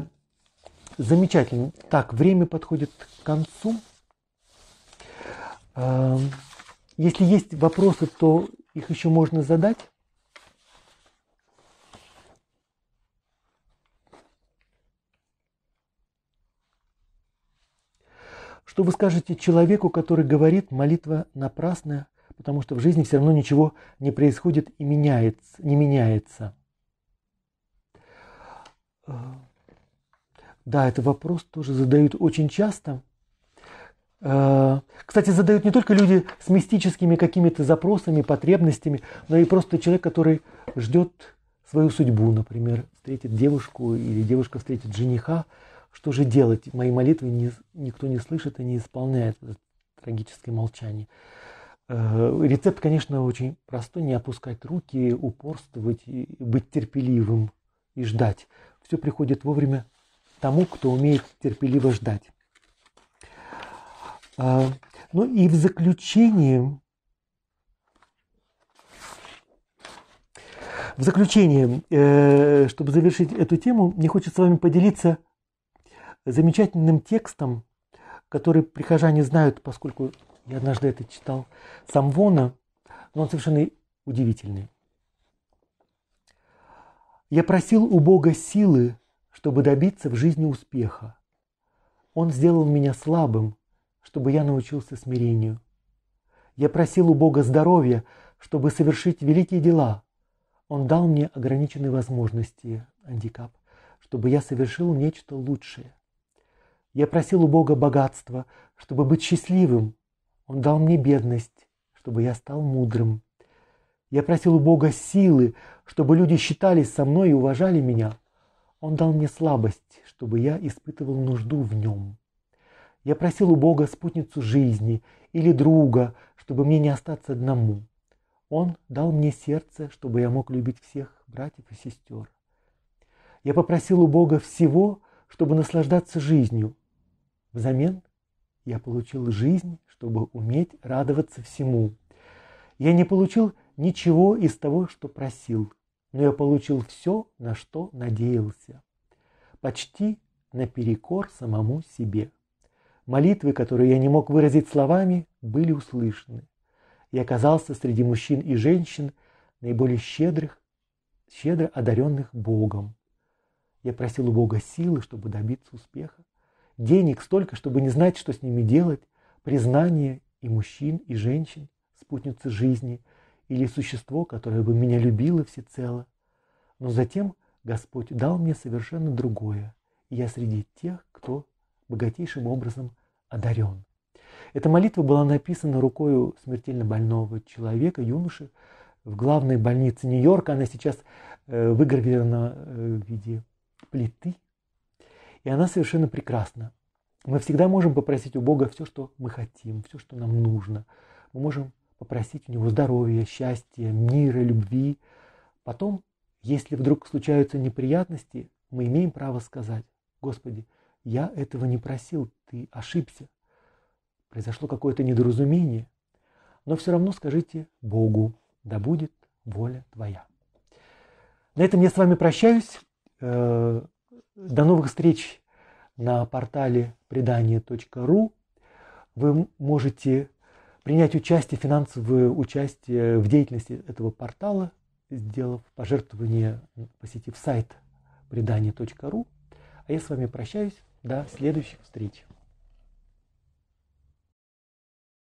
замечательно. Так, время подходит к концу. Э, если есть вопросы, то их еще можно задать. Что вы скажете человеку, который говорит, молитва напрасная, потому что в жизни все равно ничего не происходит и меняется, не меняется. Да, это вопрос тоже задают очень часто. Э, кстати, задают не только люди с мистическими какими-то запросами, потребностями, но и просто человек, который ждет свою судьбу, например, встретит девушку или девушка встретит жениха. Что же делать? Мои молитвы не, никто не слышит и не исполняет. Это трагическое молчание. Э, рецепт, конечно, очень простой. Не опускать руки, упорствовать, быть терпеливым и ждать. Все приходит вовремя тому, кто умеет терпеливо ждать. А, ну и в заключение, в заключение, э, чтобы завершить эту тему, мне хочется с вами поделиться замечательным текстом, который прихожане знают, поскольку я однажды это читал, Самвона, но он совершенно удивительный. Я просил у Бога силы, чтобы добиться в жизни успеха. Он сделал меня слабым, чтобы я научился смирению. Я просил у Бога здоровья, чтобы совершить великие дела. Он дал мне ограниченные возможности, андикап, чтобы я совершил нечто лучшее. Я просил у Бога богатства, чтобы быть счастливым. Он дал мне бедность, чтобы я стал мудрым. Я просил у Бога силы, чтобы люди считались со мной и уважали меня. Он дал мне слабость, чтобы я испытывал нужду в нем. Я просил у Бога спутницу жизни или друга, чтобы мне не остаться одному. Он дал мне сердце, чтобы я мог любить всех братьев и сестер. Я попросил у Бога всего, чтобы наслаждаться жизнью. Взамен я получил жизнь, чтобы уметь радоваться всему. Я не получил ничего из того, что просил, но я получил все, на что надеялся. Почти наперекор самому себе. Молитвы, которые я не мог выразить словами, были услышаны. Я оказался среди мужчин и женщин, наиболее щедрых, щедро одаренных Богом. Я просил у Бога силы, чтобы добиться успеха, денег столько, чтобы не знать, что с ними делать, признание и мужчин, и женщин, спутницы жизни, или существо, которое бы меня любило всецело. Но затем Господь дал мне совершенно другое, и я среди тех, кто богатейшим образом одарен. Эта молитва была написана рукой смертельно больного человека, юноши, в главной больнице Нью-Йорка. Она сейчас э, выгравирована э, в виде плиты. И она совершенно прекрасна. Мы всегда можем попросить у Бога все, что мы хотим, все, что нам нужно. Мы можем попросить у Него здоровья, счастья, мира, любви. Потом, если вдруг случаются неприятности, мы имеем право сказать, Господи, я этого не просил, ты ошибся. Произошло какое-то недоразумение. Но все равно скажите Богу, да будет воля твоя. На этом я с вами прощаюсь. До новых встреч на портале предание.ру. Вы можете принять участие, финансовое участие в деятельности этого портала, сделав пожертвование, посетив сайт предание.ру. А я с вами прощаюсь. До следующих встреч.